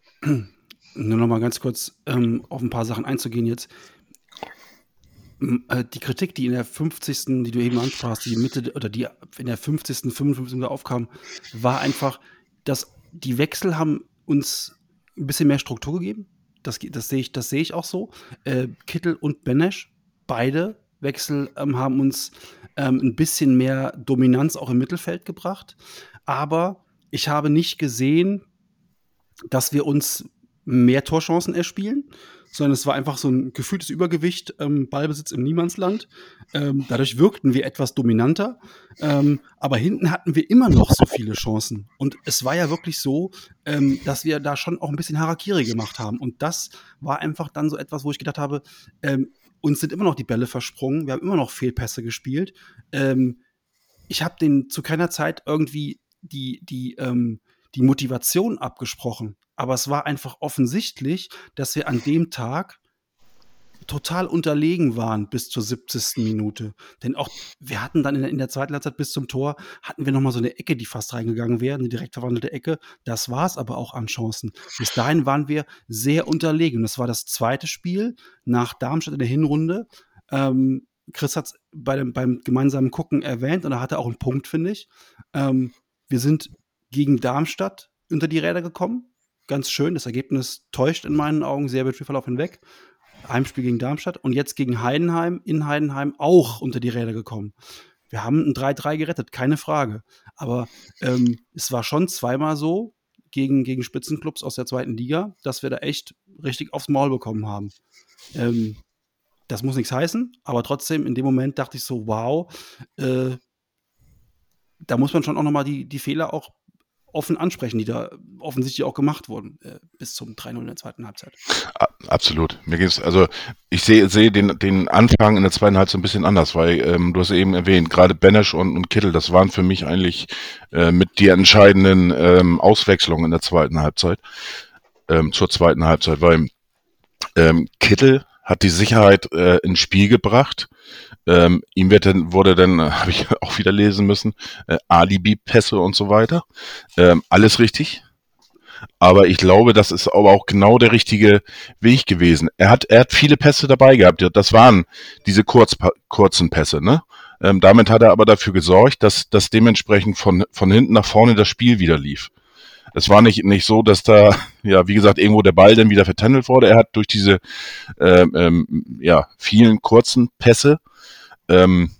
Nur noch mal ganz kurz ähm, auf ein paar Sachen einzugehen jetzt. Äh, Die Kritik, die in der 50., die du eben ansprachst, die Mitte oder die in der 50., 55. Minute aufkam, war einfach, dass die Wechsel haben uns ein bisschen mehr Struktur gegeben. Das, das sehe ich, sehe ich auch so. Äh, Kittel und Benesch, beide Wechsel ähm, haben uns ähm, ein bisschen mehr Dominanz auch im Mittelfeld gebracht. Aber ich habe nicht gesehen, dass wir uns mehr Torchancen erspielen, sondern es war einfach so ein gefühltes Übergewicht, ähm, Ballbesitz im Niemandsland. Ähm, dadurch wirkten wir etwas dominanter, ähm, aber hinten hatten wir immer noch so viele Chancen. Und es war ja wirklich so, ähm, dass wir da schon auch ein bisschen Harakiri gemacht haben. Und das war einfach dann so etwas, wo ich gedacht habe, ähm, uns sind immer noch die Bälle versprungen, wir haben immer noch Fehlpässe gespielt. Ähm, ich habe den zu keiner Zeit irgendwie die, die, ähm, die Motivation abgesprochen. Aber es war einfach offensichtlich, dass wir an dem Tag total unterlegen waren bis zur 70. Minute. Denn auch wir hatten dann in der, in der zweiten Halbzeit bis zum Tor, hatten wir nochmal so eine Ecke, die fast reingegangen wäre, eine direkt verwandelte Ecke. Das war es aber auch an Chancen. Bis dahin waren wir sehr unterlegen. Das war das zweite Spiel nach Darmstadt in der Hinrunde. Ähm, Chris hat es bei beim gemeinsamen Gucken erwähnt und er auch einen Punkt, finde ich. Ähm, wir sind gegen Darmstadt unter die Räder gekommen. Ganz schön. Das Ergebnis täuscht in meinen Augen sehr über den Verlauf hinweg. Heimspiel gegen Darmstadt und jetzt gegen Heidenheim, in Heidenheim auch unter die Räder gekommen. Wir haben ein 3-3 gerettet, keine Frage. Aber ähm, es war schon zweimal so gegen, gegen Spitzenclubs aus der zweiten Liga, dass wir da echt richtig aufs Maul bekommen haben. Ähm, das muss nichts heißen, aber trotzdem in dem Moment dachte ich so, wow, äh, da muss man schon auch nochmal die, die Fehler auch offen ansprechen, die da offensichtlich auch gemacht wurden äh, bis zum 3-0 in der zweiten Halbzeit. Absolut. Mir geht es, also ich sehe sehe den, den Anfang in der zweiten Halbzeit ein bisschen anders, weil ähm, du hast eben erwähnt, gerade Benesch und, und Kittel, das waren für mich eigentlich äh, mit die entscheidenden ähm, Auswechslungen in der zweiten Halbzeit, ähm, zur zweiten Halbzeit, weil ähm, Kittel hat die Sicherheit äh, ins Spiel gebracht. Ähm, ihm wird dann, wurde dann, äh, habe ich auch wieder lesen müssen, äh, Alibi-Pässe und so weiter. Ähm, alles richtig. Aber ich glaube, das ist aber auch genau der richtige Weg gewesen. Er hat, er hat viele Pässe dabei gehabt. Das waren diese kurz, kurzen Pässe, ne? Ähm, damit hat er aber dafür gesorgt, dass, dass dementsprechend von, von hinten nach vorne das Spiel wieder lief. Es war nicht, nicht so, dass da, ja, wie gesagt, irgendwo der Ball dann wieder vertändelt wurde. Er hat durch diese ähm, ähm, ja, vielen kurzen Pässe ähm,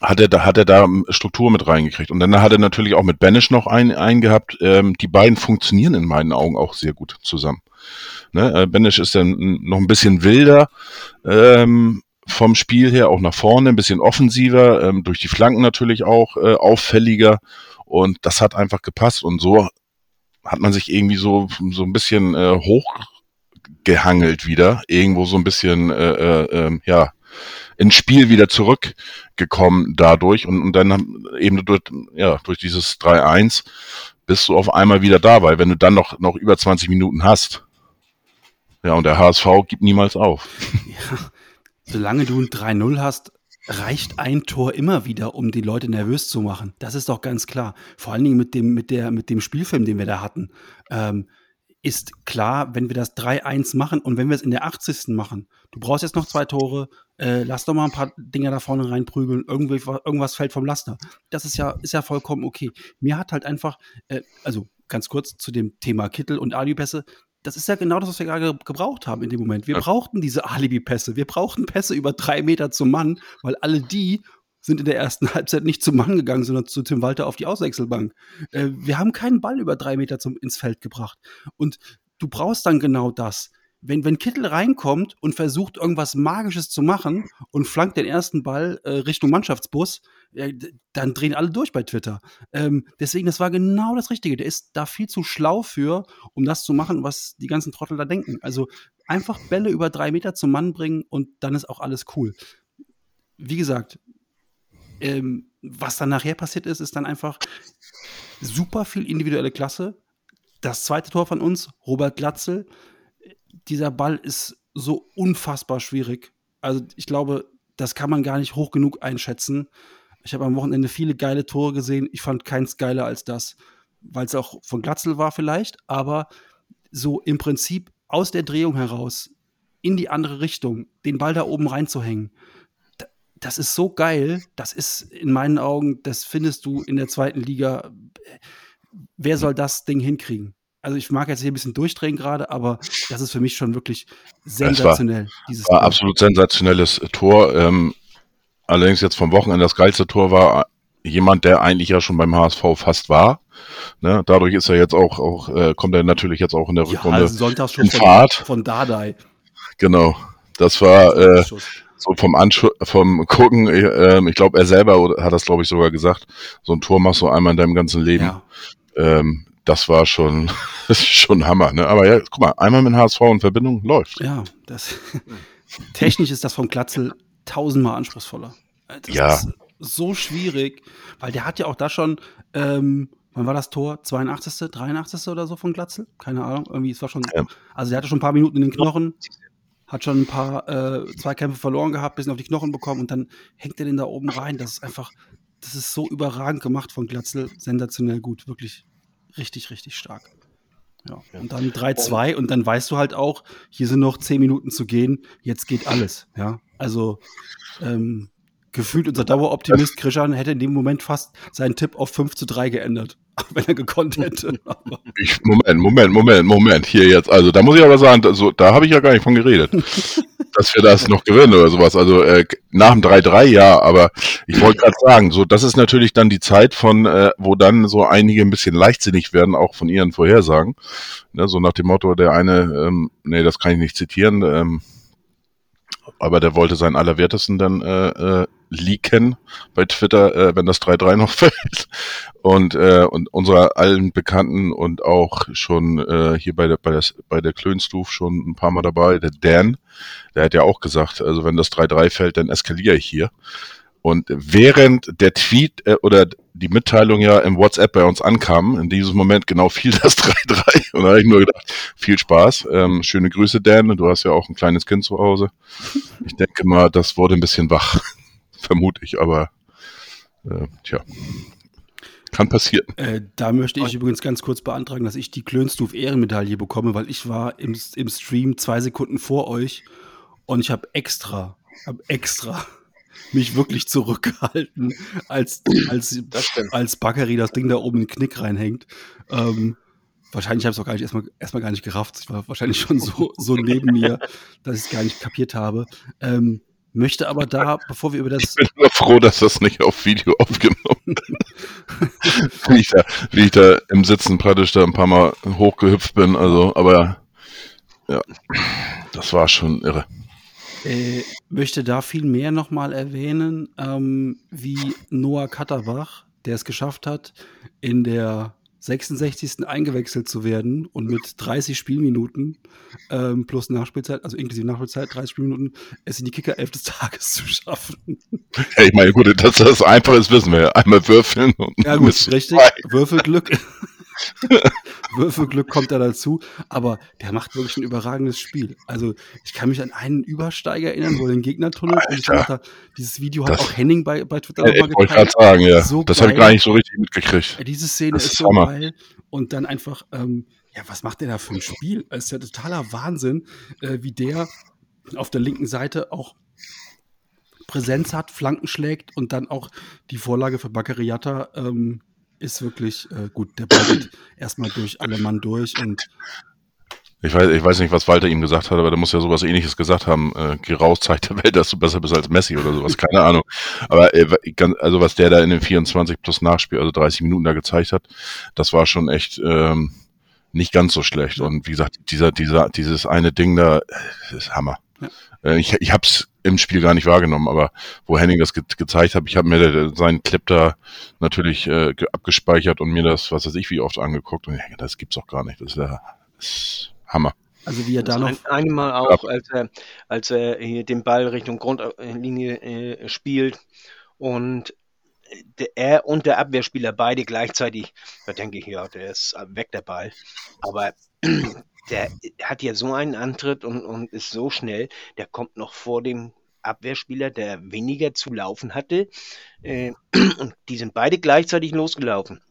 hat er da hat er da Struktur mit reingekriegt und dann hat er natürlich auch mit Banish noch einen, gehabt. Ähm, die beiden funktionieren in meinen Augen auch sehr gut zusammen. Ne? Äh, ist dann noch ein bisschen wilder ähm, vom Spiel her, auch nach vorne, ein bisschen offensiver, ähm, durch die Flanken natürlich auch äh, auffälliger und das hat einfach gepasst und so hat man sich irgendwie so, so ein bisschen äh, hochgehangelt wieder, irgendwo so ein bisschen, äh, äh, äh, ja, ins Spiel wieder zurückgekommen dadurch und, und dann eben durch, ja, durch dieses 3-1 bist du auf einmal wieder da, weil wenn du dann noch, noch über 20 Minuten hast, ja, und der HSV gibt niemals auf. Ja, solange du ein 3-0 hast, reicht ein Tor immer wieder, um die Leute nervös zu machen. Das ist doch ganz klar. Vor allen Dingen mit dem, mit der, mit dem Spielfilm, den wir da hatten. Ähm, ist klar, wenn wir das 3-1 machen und wenn wir es in der 80. machen, du brauchst jetzt noch zwei Tore, äh, lass doch mal ein paar Dinger da vorne reinprügeln, irgendwie, irgendwas fällt vom Laster. Das ist ja, ist ja vollkommen okay. Mir hat halt einfach, äh, also ganz kurz zu dem Thema Kittel und Alipässe, das ist ja genau das, was wir gerade gebraucht haben in dem Moment. Wir ja. brauchten diese Alibi-Pässe. Wir brauchten Pässe über drei Meter zum Mann, weil alle die sind in der ersten Halbzeit nicht zum Mann gegangen, sondern zu Tim Walter auf die Auswechselbank. Äh, wir haben keinen Ball über drei Meter zum, ins Feld gebracht. Und du brauchst dann genau das. Wenn, wenn Kittel reinkommt und versucht, irgendwas Magisches zu machen und flankt den ersten Ball äh, Richtung Mannschaftsbus, ja, dann drehen alle durch bei Twitter. Ähm, deswegen, das war genau das Richtige. Der ist da viel zu schlau für, um das zu machen, was die ganzen Trottel da denken. Also einfach Bälle über drei Meter zum Mann bringen und dann ist auch alles cool. Wie gesagt, ähm, was dann nachher passiert ist, ist dann einfach super viel individuelle Klasse. Das zweite Tor von uns, Robert Glatzel. Dieser Ball ist so unfassbar schwierig. Also ich glaube, das kann man gar nicht hoch genug einschätzen. Ich habe am Wochenende viele geile Tore gesehen. Ich fand keins geiler als das, weil es auch von Glatzel war vielleicht, aber so im Prinzip aus der Drehung heraus in die andere Richtung, den Ball da oben reinzuhängen. Das ist so geil. Das ist in meinen Augen, das findest du in der zweiten Liga. Wer soll das Ding hinkriegen? Also ich mag jetzt hier ein bisschen durchdrehen gerade, aber das ist für mich schon wirklich sensationell. Es war, war absolut sensationelles Tor. Ähm, Allerdings jetzt vom Wochenende das geilste Tor war jemand, der eigentlich ja schon beim HSV fast war. Ne? Dadurch ist er jetzt auch, auch äh, kommt er natürlich jetzt auch in der Rückrunde ja, also Sonntags schon Fahrt. Von, Dardai. Genau. Das war äh, so vom Anschu vom Gucken, äh, ich glaube, er selber hat das, glaube ich, sogar gesagt. So ein Tor machst du einmal in deinem ganzen Leben. Ja. Ähm, das war schon, das ist schon Hammer. Ne? Aber ja, guck mal, einmal mit HSV in Verbindung läuft. Ja, das, technisch ist das von Glatzel tausendmal anspruchsvoller. Das Ja. ist so schwierig, weil der hat ja auch da schon, ähm, wann war das Tor? 82., 83. oder so von Glatzel? Keine Ahnung. Irgendwie, es war schon, Ja. also der hatte schon ein paar Minuten in den Knochen, hat schon ein paar äh, Zweikämpfe verloren gehabt, bisschen auf die Knochen bekommen und dann hängt er den da oben rein. Das ist einfach, das ist so überragend gemacht von Glatzel. Sensationell gut, wirklich richtig, richtig stark. Ja. Und dann 3-2 und dann weißt du halt auch, hier sind noch 10 Minuten zu gehen, jetzt geht alles. Ja. Also ähm, gefühlt unser Daueroptimist Krishan hätte in dem Moment fast seinen Tipp auf 5 zu 3 geändert, wenn er gekonnt hätte. Ich, Moment, Moment, Moment, Moment. Hier jetzt. Also da muss ich aber sagen, also, da habe ich ja gar nicht von geredet. dass wir das noch gewinnen oder sowas. Also äh, nach dem 3-3 ja, aber ich wollte gerade sagen, so das ist natürlich dann die Zeit von, äh, wo dann so einige ein bisschen leichtsinnig werden, auch von ihren Vorhersagen. Ne, so nach dem Motto, der eine, ähm, nee, das kann ich nicht zitieren, ähm, aber der wollte seinen Allerwertesten dann äh, äh, leaken bei Twitter, äh, wenn das 3-3 noch fällt. Und, äh, und unserer allen Bekannten und auch schon äh, hier bei der, bei der, bei der Klönstuf schon ein paar Mal dabei, der Dan, der hat ja auch gesagt, also wenn das 3-3 fällt, dann eskaliere ich hier. Und während der Tweet äh, oder die Mitteilung ja im WhatsApp bei uns ankam, in diesem Moment genau fiel das 3-3. Und da habe ich nur gedacht, viel Spaß. Ähm, schöne Grüße, Dan. Du hast ja auch ein kleines Kind zu Hause. Ich denke mal, das wurde ein bisschen wach. Vermute ich, aber äh, tja. Kann passieren. Äh, da möchte ich übrigens ganz kurz beantragen, dass ich die Klönstuf Ehrenmedaille bekomme, weil ich war im, im Stream zwei Sekunden vor euch und ich habe extra, hab extra mich wirklich zurückgehalten, als, als, als Bakkeri das Ding da oben in den Knick reinhängt. Ähm, wahrscheinlich habe ich es auch gar nicht erstmal, erstmal gar nicht gerafft. Ich war wahrscheinlich schon so, so neben mir, dass ich es gar nicht kapiert habe. Ähm, möchte aber da, bevor wir über das Ich bin nur froh, dass das nicht auf Video aufgenommen ist. wie, ich da, wie ich da im Sitzen praktisch da ein paar Mal hochgehüpft bin. Also, aber ja, das war schon irre. Äh, möchte da viel mehr nochmal erwähnen, ähm, wie Noah Katterbach, der es geschafft hat, in der 66. eingewechselt zu werden und mit 30 Spielminuten ähm, plus Nachspielzeit, also inklusive Nachspielzeit, 30 Spielminuten, es in die Kicker-Elf des Tages zu schaffen. Ja, ich meine, gut, dass das einfach ist, wissen wir ja. Einmal würfeln und Ja gut, richtig. Würfelglück. Würfelglück kommt da dazu, aber der macht wirklich ein überragendes Spiel. Also ich kann mich an einen Übersteiger erinnern, wo er den Gegner tunnelt und ich Alter. hab da, dieses Video hat Das- auch Henning bei, bei Twitter nochmal ich wollte gerade geteilt. sagen, ja. So das habe ich gar nicht so richtig mitgekriegt. Diese Szene Das ist ist so Hammer. geil und dann einfach, ähm, ja, was macht der da für ein Spiel? Es ist ja totaler Wahnsinn, äh, wie der auf der linken Seite auch Präsenz hat, Flanken schlägt und dann auch die Vorlage für Baccariata ähm, ist wirklich äh, gut. Der Ball geht erstmal durch alle Mann durch und Ich weiß, ich weiß nicht, was Walter ihm gesagt hat, aber der muss ja sowas ähnliches gesagt haben. Äh, geh raus, zeig der Welt, dass du besser bist als Messi oder sowas. Keine Ahnung. Aber äh, also was der da in den 24 plus Nachspiel, also 30 Minuten da gezeigt hat, das war schon echt ähm, nicht ganz so schlecht. Und wie gesagt, dieser, dieser, dieses eine Ding da, äh, das ist Hammer. Ja. Äh, ich, ich habe es im Spiel gar nicht wahrgenommen, aber wo Henning das ge gezeigt hat, ich habe mir seinen Clip da natürlich äh, ge- abgespeichert und mir das, was weiß ich, wie oft angeguckt. Und ich denke, das gibt's doch gar nicht. Das ist, ja, das ist Hammer. also wie er da noch ein, einmal auch, als er, als er hier den Ball Richtung Grundlinie äh, spielt und er und der Abwehrspieler beide gleichzeitig, da denke ich, ja, der ist weg der Ball. Aber der hat ja so einen Antritt und, und ist so schnell, der kommt noch vor dem Abwehrspieler, der weniger zu laufen hatte. Äh, und die sind beide gleichzeitig losgelaufen.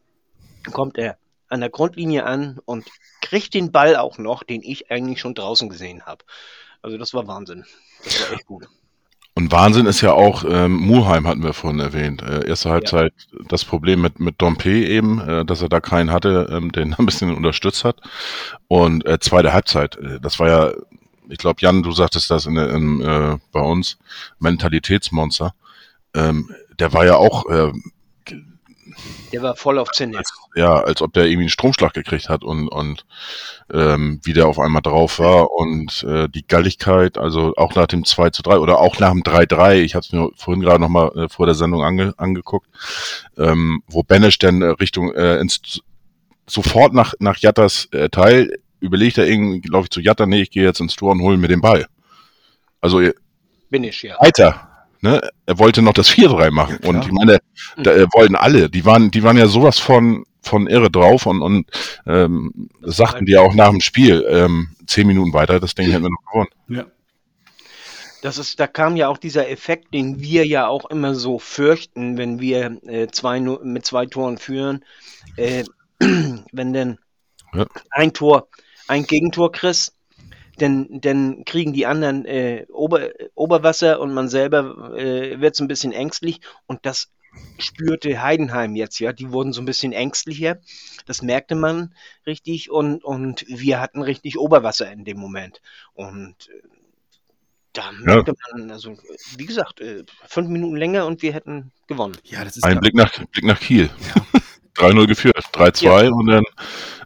Kommt er an der Grundlinie an und kriegt den Ball auch noch, den ich eigentlich schon draußen gesehen habe. Also das war Wahnsinn. Das war echt gut. Und Wahnsinn ist ja auch, ähm, Mulheim hatten wir vorhin erwähnt. Äh, erste Halbzeit das Problem mit, mit Dompe eben, äh, dass er da keinen hatte, ähm, den ein bisschen unterstützt hat. Und äh, zweite Halbzeit, äh, das war ja, ich glaube, Jan, du sagtest das in, in, äh, bei uns, Mentalitätsmonster. Ähm, der war ja auch, äh, Der war voll auf Zinne. als, ja, als ob der irgendwie einen Stromschlag gekriegt hat und, und ähm, wie der auf einmal drauf war und äh, die Galligkeit, also auch nach dem 2 zu 3 oder auch nach dem 3-3, ich habe es mir vorhin gerade nochmal äh, vor der Sendung ange, angeguckt, ähm, wo Benesch dann äh, Richtung äh, ins sofort nach, nach Jattas äh, Teil überlegt er irgendwie, glaube ich, zu Jatta, nee, ich gehe jetzt ins Tor und hole mir den Ball. Also Bin ich, ja. weiter. Ne? Er wollte noch das 4-3 machen. klar. und ich meine, da äh, wollten alle. Die waren, die waren ja sowas von, von irre drauf und, und ähm, sagten die ja auch nach dem Spiel. Ähm, zehn Minuten weiter, das Ding hätten wir noch gewonnen. Ja. Das ist, da kam ja auch dieser Effekt, den wir ja auch immer so fürchten, wenn wir äh, zwei, mit zwei Toren führen. Äh, wenn denn Ja. ein Tor, ein Gegentor kriegst, dann, dann kriegen die anderen äh, Ober, Oberwasser und man selber äh, wird so ein bisschen ängstlich. Und das spürte Heidenheim jetzt, ja. Die wurden so ein bisschen ängstlicher. Das merkte man richtig und, und wir hatten richtig Oberwasser in dem Moment. Und äh, da merkte man, also wie gesagt, äh, fünf Minuten länger und wir hätten gewonnen. ja, das ist Ein. Blick nach, Blick nach Kiel. 3-0 geführt, 3-2 und dann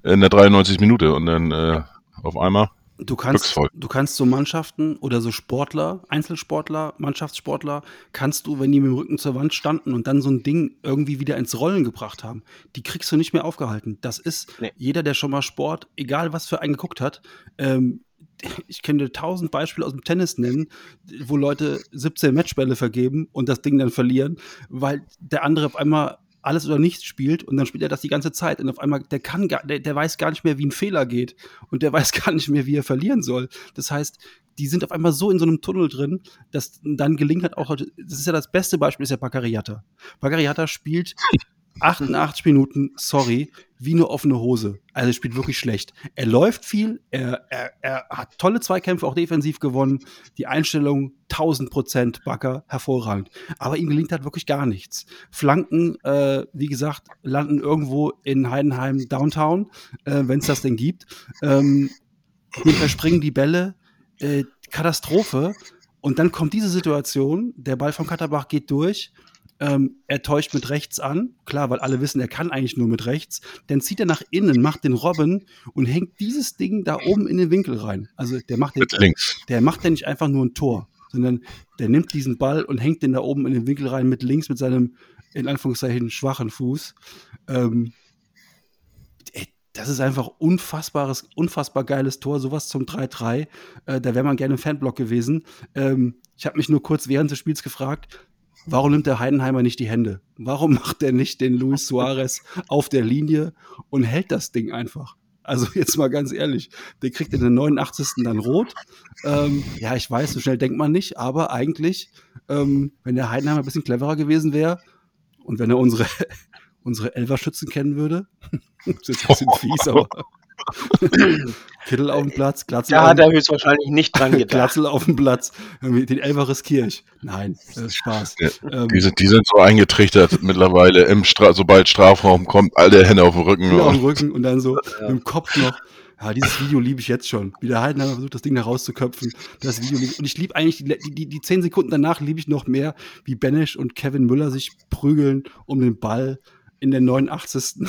in der 93. Minute und dann äh, auf einmal. Du kannst, Glücksvoll. du kannst so Mannschaften oder so Sportler, Einzelsportler, Mannschaftssportler, kannst du, wenn die mit dem Rücken zur Wand standen und dann so ein Ding irgendwie wieder ins Rollen gebracht haben, die kriegst du nicht mehr aufgehalten. Das ist Nee. jeder, der schon mal Sport, egal was für einen geguckt hat, ähm, ich könnte tausend Beispiele aus dem Tennis nennen, wo Leute 17 Matchbälle vergeben und das Ding dann verlieren, weil der andere auf einmal alles oder nichts spielt und dann spielt er das die ganze Zeit und auf einmal, der kann gar, der, der weiß gar nicht mehr, wie ein Fehler geht und der weiß gar nicht mehr, wie er verlieren soll. Das heißt, die sind auf einmal so in so einem Tunnel drin, dass dann gelingt hat auch heute, das ist ja das beste Beispiel, ist ja Baccariata. Baccariata spielt 88 Minuten, sorry, wie eine offene Hose. Also er spielt wirklich schlecht. Er läuft viel, er, er, er hat tolle Zweikämpfe, auch defensiv gewonnen. Die Einstellung 1000 Prozent Backer, hervorragend. Aber ihm gelingt halt wirklich gar nichts. Flanken, äh, wie gesagt, landen irgendwo in Heidenheim Downtown, äh, wenn es das denn gibt. Ähm, dem verspringen die Bälle, äh, Katastrophe. Und dann kommt diese Situation, der Ball von Katterbach geht durch, ähm, er täuscht mit rechts an, klar, weil alle wissen, er kann eigentlich nur mit rechts. Dann zieht er nach innen, macht den Robben und hängt dieses Ding da oben in den Winkel rein. Also der macht den, Mit links. der macht ja nicht einfach nur ein Tor, sondern der nimmt diesen Ball und hängt den da oben in den Winkel rein mit links mit seinem, in Anführungszeichen, schwachen Fuß. Ähm, ey, das ist einfach unfassbares, unfassbar geiles Tor, sowas zum 3-3. Äh, da wäre man gerne im Fanblock gewesen. Ähm, ich habe mich nur kurz während des Spiels gefragt, warum nimmt der Heidenheimer nicht die Hände? Warum macht er nicht den Luis Suarez auf der Linie und hält das Ding einfach? Also jetzt mal ganz ehrlich, der kriegt in der 89. dann rot. Ähm, ja, ich weiß, so schnell denkt man nicht, aber eigentlich, ähm, wenn der Heidenheimer ein bisschen cleverer gewesen wäre und wenn er unsere, unsere Elverschützen kennen würde, das ist jetzt ein bisschen fies, aber Kittel auf dem Platz, Glatzel, Da hat er höchstwahrscheinlich nicht dran gedacht. Glatzel auf dem Platz, den Elver riskiere ich. Nein, das ist Spaß. Ja, Ähm, Die sind, die sind so eingetrichtert mittlerweile, im Stra sobald Strafraum kommt, alle Hände auf den Rücken. Hände auf dem Und, Rücken und dann so mit dem Kopf noch. Ja, dieses Video liebe ich jetzt schon. Wie der Heidenheimer versucht, das Ding da rauszuköpfen. Das Video lieb ich. Und ich liebe eigentlich, die, die, die, die zehn Sekunden danach liebe ich noch mehr, wie Benesch und Kevin Müller sich prügeln um den Ball in der 89.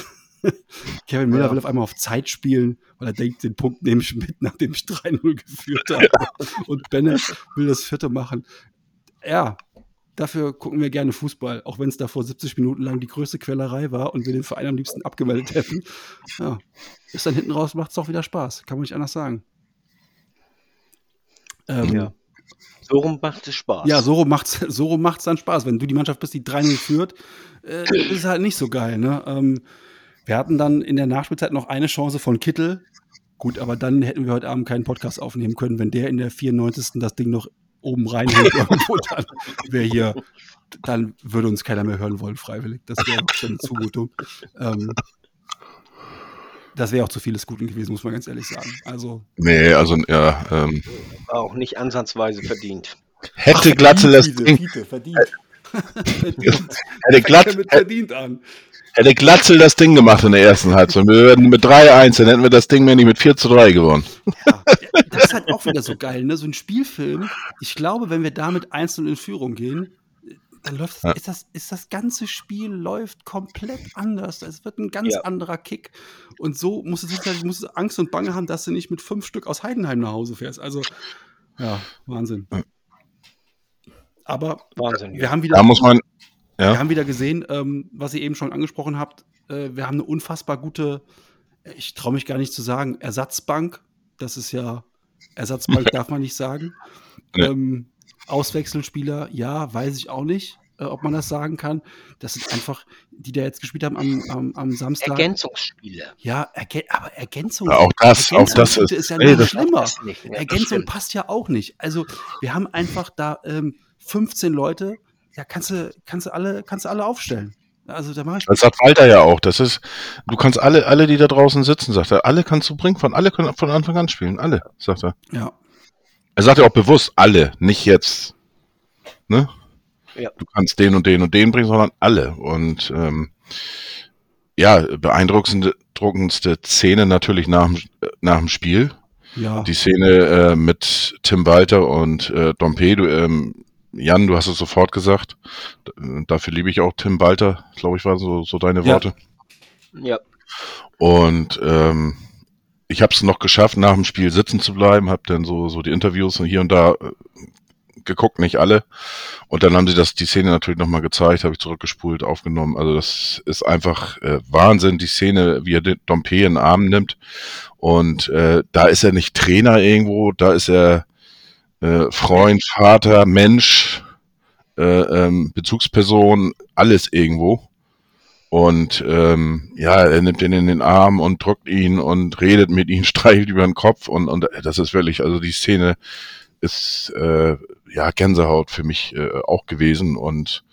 Kevin Müller Ja. will auf einmal auf Zeit spielen, weil er denkt, den Punkt nehme ich mit, nachdem ich 3-0 geführt habe. Und Benesch will das vierte machen. Ja, dafür gucken wir gerne Fußball, auch wenn es davor 70 Minuten lang die größte Quellerei war und wir den Verein am liebsten abgemeldet hätten. Ja, ist dann hinten raus, macht es doch wieder Spaß. Kann man nicht anders sagen. Ähm, Ja. So rum macht es Spaß. ja, so rum macht's, so rum macht's dann Spaß. Wenn du die Mannschaft bist, die 3-0 führt, äh, ist es halt nicht so geil. Ne? Ähm, wir hatten dann in der Nachspielzeit noch eine Chance von Kittel. Gut, aber dann hätten wir heute Abend keinen Podcast aufnehmen können, wenn der in der 94. das Ding noch oben reinhängt irgendwo, dann wäre hier, dann würde uns keiner mehr hören wollen, freiwillig. Das wäre schon eine Zumutung. Ähm, das wäre auch zu vieles Guten gewesen, muss man ganz ehrlich sagen. Also, nee, also ja, ähm, War auch nicht ansatzweise verdient. hätte Glatzel das Fiete, Ding, Fiete, verdient. verdient. hätte, Glatt, Fängt mit verdient an. Hätte Glatzel das Ding gemacht in der ersten Halbzeit. Wir würden mit 3-1, dann hätten wir das Ding mehr nicht mit 4 zu 3 gewonnen. Ja, das ist halt auch wieder so geil, ne? So ein Spielfilm. Ich glaube, wenn wir damit einzeln in Führung gehen, dann läuft Ja. ist das, ist das ganze Spiel läuft komplett anders. Es wird ein ganz Ja. anderer Kick. Und so musst du sicherlich musst du Angst und Bange haben, dass du nicht mit fünf Stück aus Heidenheim nach Hause fährst. Also, ja, Wahnsinn. Aber Wahnsinn. Wir haben wieder, Da muss man, ja. wir haben wieder gesehen, ähm, was ihr eben schon angesprochen habt. Äh, wir haben eine unfassbar gute, ich traue mich gar nicht zu sagen, Ersatzbank. Das ist ja Ersatzbank darf man nicht sagen. Nee. Ähm, Auswechselspieler, ja, weiß ich auch nicht, äh, ob man das sagen kann. Das sind einfach, die da jetzt gespielt haben am, am, am Samstag. Ergänzungsspiele. Ja, Ergän aber Ergänzung. Ja, auch das, auch das Ergänzung ist- ja ey, noch das- schlimmer. Das nicht, ne? Ergänzung passt ja auch nicht. Also, wir haben einfach da ähm, 15 Leute, ja, kannst du, kannst du alle, kannst du alle aufstellen. Also, da mache ich. Das sagt Walter ja auch. Das ist, du kannst alle, alle, die da draußen sitzen, sagt er, alle kannst du bringen, von alle können von Anfang an spielen. Alle, sagt er. Ja, Er sagt ja auch bewusst alle, nicht jetzt. Ne? Ja. Du kannst den und den und den bringen, sondern alle. Und ähm, ja, beeindruckendste druckendste Szene natürlich nach, dem- äh, nach dem Spiel. ja. Die Szene äh, mit Tim Walter und äh, Dompe, du, ähm, Jan, du hast es sofort gesagt. Dafür liebe ich auch Tim Walter, glaube ich, waren so, so deine Ja. Worte. Ja. Und ähm, ich habe es noch geschafft, nach dem Spiel sitzen zu bleiben, habe dann so, so die Interviews hier und da äh, geguckt, nicht alle. Und dann haben sie das die Szene natürlich nochmal gezeigt, habe ich zurückgespult, aufgenommen. Also das ist einfach äh, Wahnsinn, die Szene, wie er den Dompe in den Arm nimmt. Und äh, da ist er nicht Trainer irgendwo, da ist er äh, Freund, Vater, Mensch, äh, ähm, Bezugsperson, alles irgendwo. Und ähm, ja, er nimmt ihn in den Arm und drückt ihn und redet mit ihm, streichelt über den Kopf und, und das ist wirklich, also die Szene ist äh, ja Gänsehaut für mich äh, auch gewesen und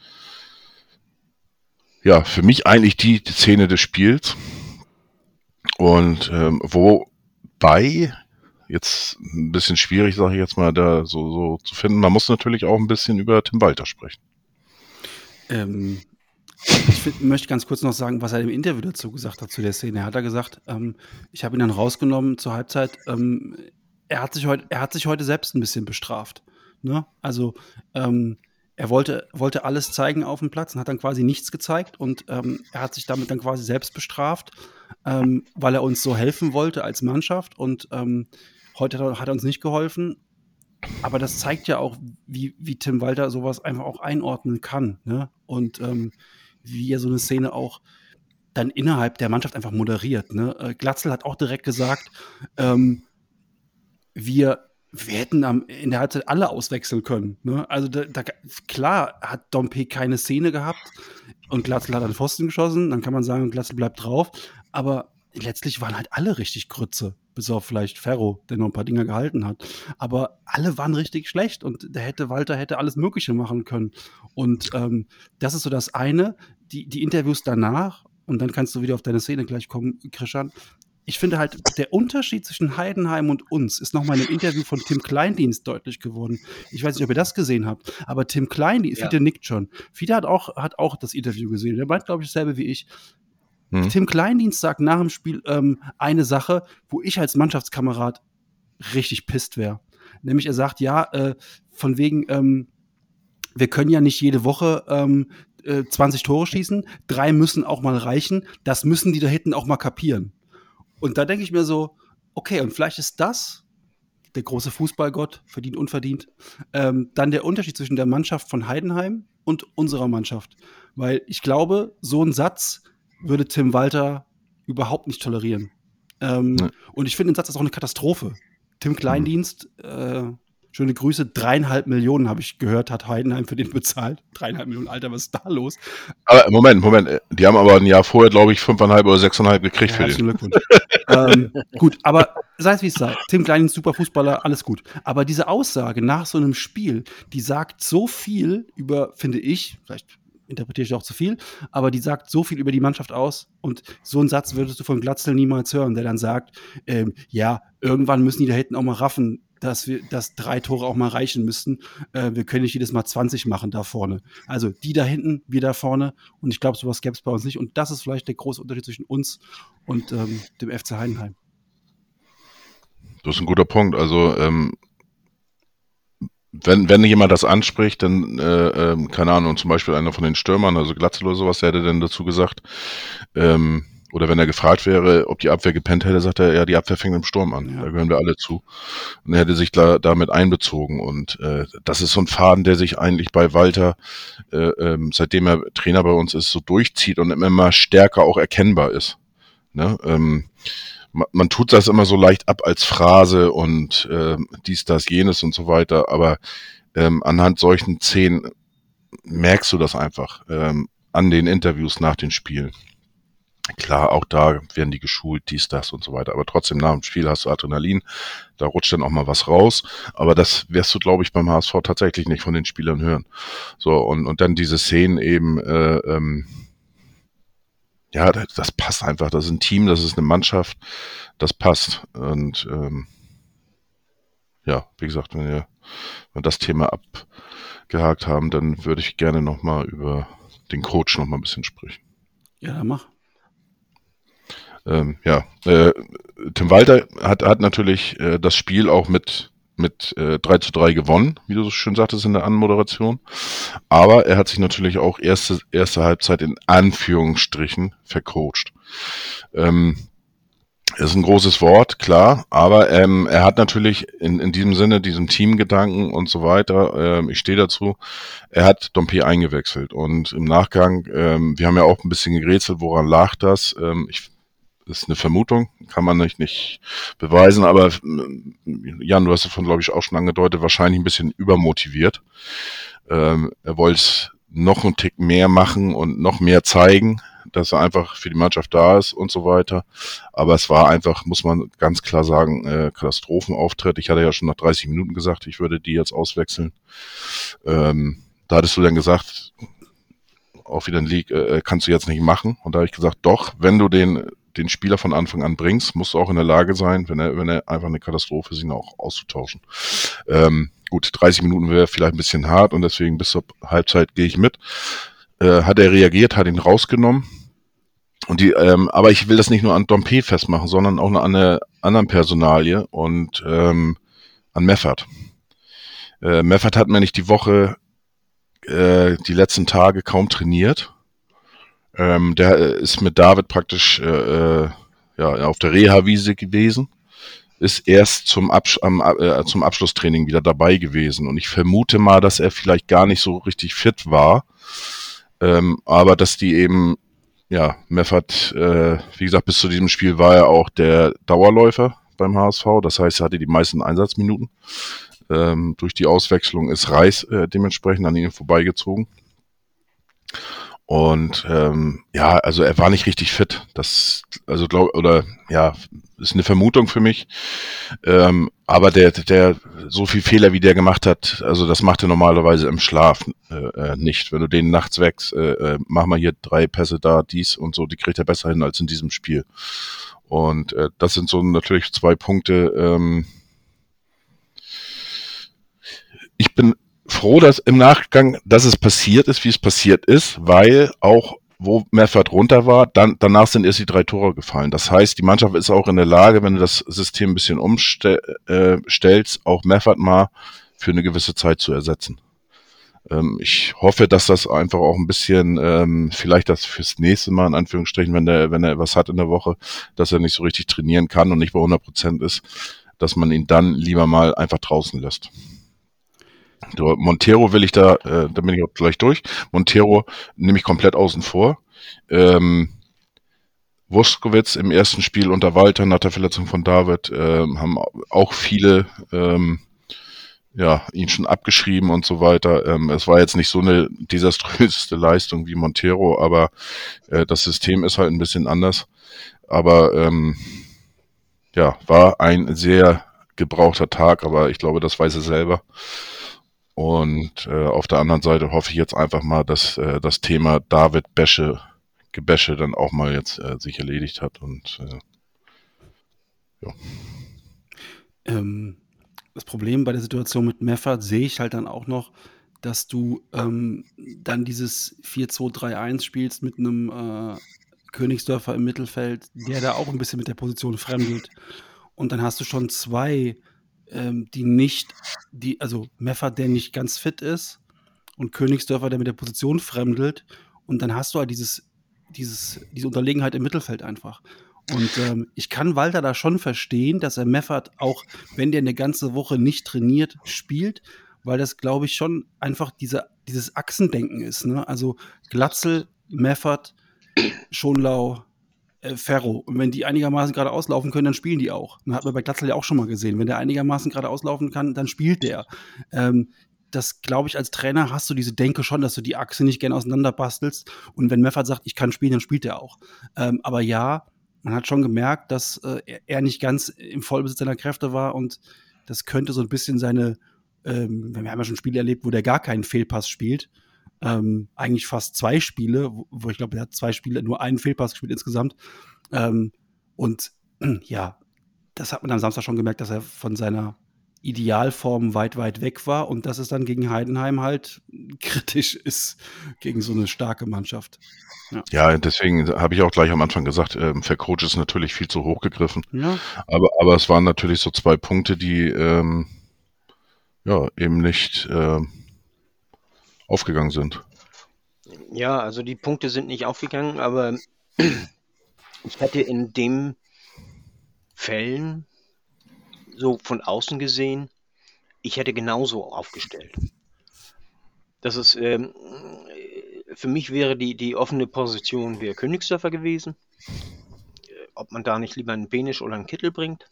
ja, für mich eigentlich die, die Szene des Spiels. Und ähm, wobei, jetzt ein bisschen schwierig, sage ich jetzt mal, da so, so zu finden, man muss natürlich auch ein bisschen über Tim Walter sprechen. Ähm, ich find, möchte ganz kurz noch sagen, was er im Interview dazu gesagt hat zu der Szene. Er hat da gesagt, ähm, ich habe ihn dann rausgenommen zur Halbzeit. Ähm, er, hat sich heute, er hat sich heute selbst ein bisschen bestraft. Ne? Also ähm, er wollte, wollte alles zeigen auf dem Platz und hat dann quasi nichts gezeigt und ähm, er hat sich damit dann quasi selbst bestraft, ähm, weil er uns so helfen wollte als Mannschaft und ähm, heute hat er, uns nicht geholfen. Aber das zeigt ja auch, wie, wie Tim Walter sowas einfach auch einordnen kann. Ne? Und ähm, wie er so eine Szene auch dann innerhalb der Mannschaft einfach moderiert. Ne? Äh, Glatzel hat auch direkt gesagt, ähm, wir, wir hätten am, in der Halbzeit alle auswechseln können. Ne? Also da, da, klar hat Dompe keine Szene gehabt und Glatzel hat an Pfosten geschossen, dann kann man sagen, Glatzel bleibt drauf. Aber letztlich waren halt alle richtig Grütze, bis auf vielleicht Ferro, der noch ein paar Dinger gehalten hat. Aber alle waren richtig schlecht und der hätte Walter hätte alles Mögliche machen können. Und ähm, das ist so das eine. Die, die Interviews danach, und dann kannst du wieder auf deine Szene gleich kommen, Christian. Ich finde halt, der Unterschied zwischen Heidenheim und uns ist nochmal in einem Interview von Tim Kleindienst deutlich geworden. Ich weiß nicht, ob ihr das gesehen habt, aber Tim Kleindienst, Ja. Fiete nickt schon. Fiete hat auch, hat auch das Interview gesehen. Der meint, glaube ich, dasselbe wie ich. Hm. Tim Kleindienst sagt nach dem Spiel ähm, eine Sache, wo ich als Mannschaftskamerad richtig pisst wäre. Nämlich er sagt, ja, äh, von wegen, ähm, wir können ja nicht jede Woche ähm, äh, 20 Tore schießen, drei müssen auch mal reichen, das müssen die da hinten auch mal kapieren. Und da denke ich mir so, okay, und vielleicht ist das, der große Fußballgott, verdient, unverdient, ähm, dann der Unterschied zwischen der Mannschaft von Heidenheim und unserer Mannschaft. Weil ich glaube, so ein Satz würde Tim Walter überhaupt nicht tolerieren. Ähm, Nee. Und ich finde den Satz ist auch eine Katastrophe. Tim Kleindienst, äh, schöne Grüße, dreieinhalb Millionen habe ich gehört, hat Heidenheim für den bezahlt. Dreieinhalb Millionen, Alter, was ist da los? Aber Moment, Moment, die haben aber ein Jahr vorher, glaube ich, fünfeinhalb oder sechseinhalb gekriegt Ja, für den. Glückwunsch. ähm, gut, aber sei es wie es sei. Tim Kleindienst, super Fußballer, alles gut. Aber diese Aussage nach so einem Spiel, die sagt so viel über, finde ich, vielleicht interpretiere ich auch zu viel, aber die sagt so viel über die Mannschaft aus. Und so einen Satz würdest du von Glatzel niemals hören, der dann sagt, ähm, ja, irgendwann müssen die da hinten auch mal raffen, dass wir, dass drei Tore auch mal reichen müssten. Äh, wir können nicht jedes Mal 20 machen da vorne. Also die da hinten, wir da vorne. Und ich glaube, sowas gäbe es bei uns nicht. Und das ist vielleicht der große Unterschied zwischen uns und ähm, dem FC Heidenheim. Das ist ein guter Punkt. Also, ähm, wenn, wenn jemand das anspricht, dann, äh, ähm, keine Ahnung, zum Beispiel einer von den Stürmern, also Glatzel oder sowas, der hätte dann dazu gesagt, ähm, oder wenn er gefragt wäre, ob die Abwehr gepennt hätte, sagt er, ja, die Abwehr fängt im Sturm an. Ja. Da gehören wir alle zu. Und er hätte sich da, damit einbezogen. Und äh, das ist so ein Faden, der sich eigentlich bei Walter, äh, ähm, seitdem er Trainer bei uns ist, so durchzieht und immer stärker auch erkennbar ist. Ne? Ähm, man, man tut das immer so leicht ab als Phrase und äh, dies, das, jenes und so weiter, aber ähm, anhand solchen Szenen merkst du das einfach ähm, an den Interviews nach den Spielen. Klar, auch da werden die geschult, dies, das und so weiter. Aber trotzdem nach dem Spiel hast du Adrenalin, da rutscht dann auch mal was raus. Aber das wirst du, glaube ich, beim HSV tatsächlich nicht von den Spielern hören. So, und, und dann diese Szenen eben, äh, ähm, ja, das, das passt einfach. Das ist ein Team, das ist eine Mannschaft, das passt. Und ähm, ja, wie gesagt, wenn wir, wenn wir das Thema abgehakt haben, dann würde ich gerne nochmal über den Coach nochmal ein bisschen sprechen. Ja, dann mach. Ähm, ja, äh, Tim Walter hat, hat natürlich äh, das Spiel auch mit, mit äh, 3 zu 3 gewonnen, wie du so schön sagtest in der Anmoderation. Aber er hat sich natürlich auch erste, erste Halbzeit in Anführungsstrichen vercoacht. Ähm, ist ein großes Wort, klar, aber ähm, er hat natürlich in, in diesem Sinne, diesem Teamgedanken und so weiter, ähm, ich stehe dazu, er hat Dompe eingewechselt und im Nachgang, ähm, wir haben ja auch ein bisschen gerätselt, woran lag das? Ähm, ich ist eine Vermutung, kann man nicht, nicht beweisen, aber äh, Jan, du hast davon, glaube ich, auch schon angedeutet, wahrscheinlich ein bisschen übermotiviert. Ähm, er wollte noch einen Tick mehr machen und noch mehr zeigen, dass er einfach für die Mannschaft da ist und so weiter. Aber es war einfach, muss man ganz klar sagen, äh, Katastrophenauftritt. Ich hatte ja schon nach 30 Minuten gesagt, ich würde die jetzt auswechseln. Ähm, da hattest du dann gesagt, auch wieder ein League, äh, kannst du jetzt nicht machen. Und da habe ich gesagt, doch, wenn du den den Spieler von Anfang an bringst, musst du auch in der Lage sein, wenn er, wenn er einfach eine Katastrophe ist, ihn auch auszutauschen. Ähm, gut, 30 Minuten wäre vielleicht ein bisschen hart und deswegen bis zur Halbzeit gehe ich mit. Äh, hat er reagiert, hat ihn rausgenommen. Und die, ähm, aber ich will das nicht nur an Dompe festmachen, sondern auch an einer anderen Personalie und ähm, an Meffert. Äh, Meffert hat mir nicht die Woche, äh, die letzten Tage kaum trainiert ähm, der äh, ist mit David praktisch äh, äh, ja, auf der Reha-Wiese gewesen, ist erst zum, Absch am, äh, zum Abschlusstraining wieder dabei gewesen. Und ich vermute mal, dass er vielleicht gar nicht so richtig fit war, ähm, aber dass die eben, ja, Meffert, äh, wie gesagt, bis zu diesem Spiel war er auch der Dauerläufer beim HSV. Das heißt, er hatte die meisten Einsatzminuten. Ähm, durch die Auswechslung ist Reis äh, dementsprechend an ihnen vorbeigezogen. Und ähm, ja, also er war nicht richtig fit. Das, also glaub, oder ja, ist eine Vermutung für mich. Ähm, aber der, der, so viel Fehler wie der gemacht hat, also das macht er normalerweise im Schlaf äh, äh nicht. Wenn du den nachts wächst, äh, mach mal hier drei Pässe da, dies und so, die kriegt er besser hin als in diesem Spiel. Und äh, das sind so natürlich zwei Punkte. Ähm, ich bin froh, dass im Nachgang, dass es passiert ist, wie es passiert ist, weil auch wo Meffert runter war, dann, danach sind erst die drei Tore gefallen. Das heißt, die Mannschaft ist auch in der Lage, wenn du das System ein bisschen umstellst, äh, auch Meffert mal für eine gewisse Zeit zu ersetzen. Ähm, ich hoffe, dass das einfach auch ein bisschen, ähm, vielleicht das fürs nächste Mal, in Anführungsstrichen, wenn der, wenn er was hat in der Woche, dass er nicht so richtig trainieren kann und nicht bei 100 Prozent ist, dass man ihn dann lieber mal einfach draußen lässt. Montero will ich da, äh, da bin ich auch gleich durch. Montero nehme ich komplett außen vor. Ähm, Wuskowitz im ersten Spiel unter Walter nach der Verletzung von David ähm, haben auch viele ähm, ja, ihn schon abgeschrieben und so weiter. Ähm, es war jetzt nicht so eine desaströseste Leistung wie Montero, aber äh, das System ist halt ein bisschen anders. Aber ähm, ja, war ein sehr gebrauchter Tag, aber ich glaube, das weiß er selber. Und äh, auf der anderen Seite hoffe ich jetzt einfach mal, dass äh, das Thema David Bäsche, Gebäsche dann auch mal jetzt äh, sich erledigt hat. Und äh, ja. Ähm, das Problem bei der Situation mit Meffert sehe ich halt dann auch noch, dass du ähm, dann dieses 4-2-3-1 spielst mit einem äh, Königsdörfer im Mittelfeld, der da auch ein bisschen mit der Position fremdelt. Und dann hast du schon zwei ähm, die nicht, die, also Meffert, der nicht ganz fit ist und Königsdörfer, der mit der Position fremdelt. Und dann hast du halt dieses, dieses, diese Unterlegenheit im Mittelfeld einfach. Und ähm, ich kann Walter da schon verstehen, dass er Meffert auch, wenn der eine ganze Woche nicht trainiert, spielt, weil das, glaube ich, schon einfach diese, dieses Achsendenken ist. Ne? Also Glatzel, Meffert, Schonlau, äh, Ferro. Und wenn die einigermaßen gerade auslaufen können, dann spielen die auch. Das hat man bei Glatzel ja auch schon mal gesehen. Wenn der einigermaßen gerade auslaufen kann, dann spielt der. Ähm, das glaube ich, als Trainer hast du diese Denke schon, dass du die Achse nicht gerne auseinanderbastelst. Und wenn Meffert sagt, ich kann spielen, dann spielt er auch. Ähm, aber ja, man hat schon gemerkt, dass äh, er nicht ganz im Vollbesitz seiner Kräfte war und das könnte so ein bisschen seine, ähm, wir haben ja schon Spiele erlebt, wo der gar keinen Fehlpass spielt. Ähm, eigentlich fast zwei Spiele, wo, wo ich glaube, er hat zwei Spiele, nur einen Fehlpass gespielt insgesamt. Ähm, und ja, das hat man am Samstag schon gemerkt, dass er von seiner Idealform weit, weit weg war und dass es dann gegen Heidenheim halt kritisch ist gegen so eine starke Mannschaft. Ja, ja deswegen habe ich auch gleich am Anfang gesagt, ähm, Vercoach ist natürlich viel zu hoch gegriffen. Ja. Aber, aber es waren natürlich so zwei Punkte, die ähm, ja eben nicht äh, aufgegangen sind. Ja, also die Punkte sind nicht aufgegangen, aber ich hätte in dem Fällen so von außen gesehen, ich hätte genauso aufgestellt. Das ist, ähm, für mich wäre die, die offene Position wäre Königsdörfer gewesen. Ob man da nicht lieber einen Benisch oder einen Kittel bringt.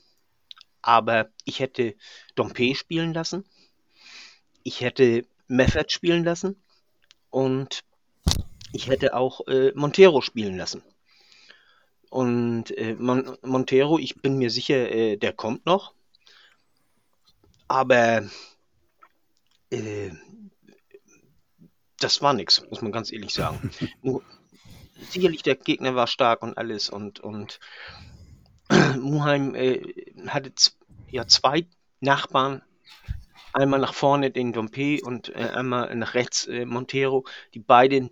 Aber ich hätte Dompe spielen lassen. Ich hätte Meffert spielen lassen. Und ich hätte auch äh, Montero spielen lassen. Und äh, Mon Montero, ich bin mir sicher, äh, der kommt noch. Aber äh, das war nichts, muss man ganz ehrlich sagen. Sicherlich der Gegner war stark und alles und, und Muheim äh, hatte ja zwei Nachbarn, einmal nach vorne den Dompe und äh, einmal nach rechts äh, Montero, die beide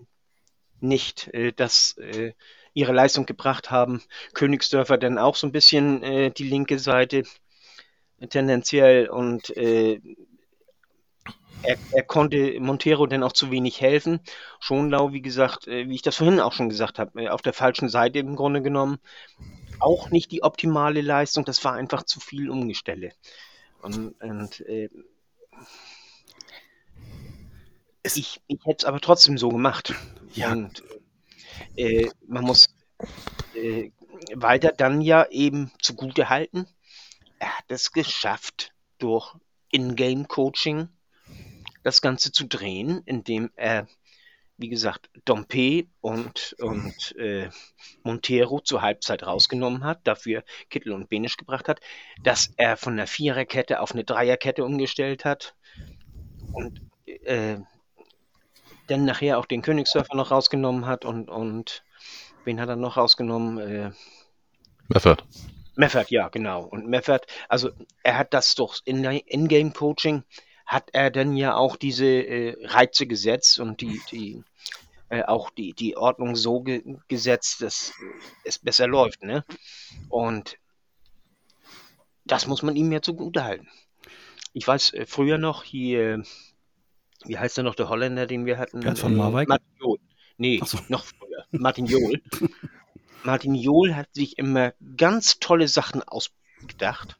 nicht äh, das äh, ihre Leistung gebracht haben. Königsdörfer dann auch so ein bisschen äh, die linke Seite tendenziell und äh, er, er, konnte Montero dann auch zu wenig helfen. Schonlau, wie gesagt, äh, wie ich das vorhin auch schon gesagt habe, äh, auf der falschen Seite im Grunde genommen. Auch nicht die optimale Leistung, das war einfach zu viel Umgestelle. Und, und äh, ich, ich hätte es aber trotzdem so gemacht. Ja. Und äh, man muss äh, Walter dann ja eben zugute halten, er hat es geschafft, durch Ingame-Coaching das Ganze zu drehen, indem er, wie gesagt, Dompe und, und äh, Montero zur Halbzeit rausgenommen hat, dafür Kittel und Benisch gebracht hat, dass er von einer Viererkette auf eine Dreierkette umgestellt hat und äh, dann nachher auch den Königsdörfer noch rausgenommen hat und, und wen hat er noch rausgenommen? Äh, Meffert. Meffert, ja, genau. Und Meffert, also er hat das durch In-Game-Coaching, hat er dann ja auch diese äh, Reize gesetzt und die, die äh, auch die, die Ordnung so ge gesetzt, dass es besser läuft, ne? Und das muss man ihm ja zugute halten. Ich weiß äh, früher noch hier, wie heißt er noch, der Holländer, den wir hatten? Bert von Marwijk? Martin Johl. Nee, so. noch früher. Martin Johl. Martin Johl hat sich immer ganz tolle Sachen ausgedacht,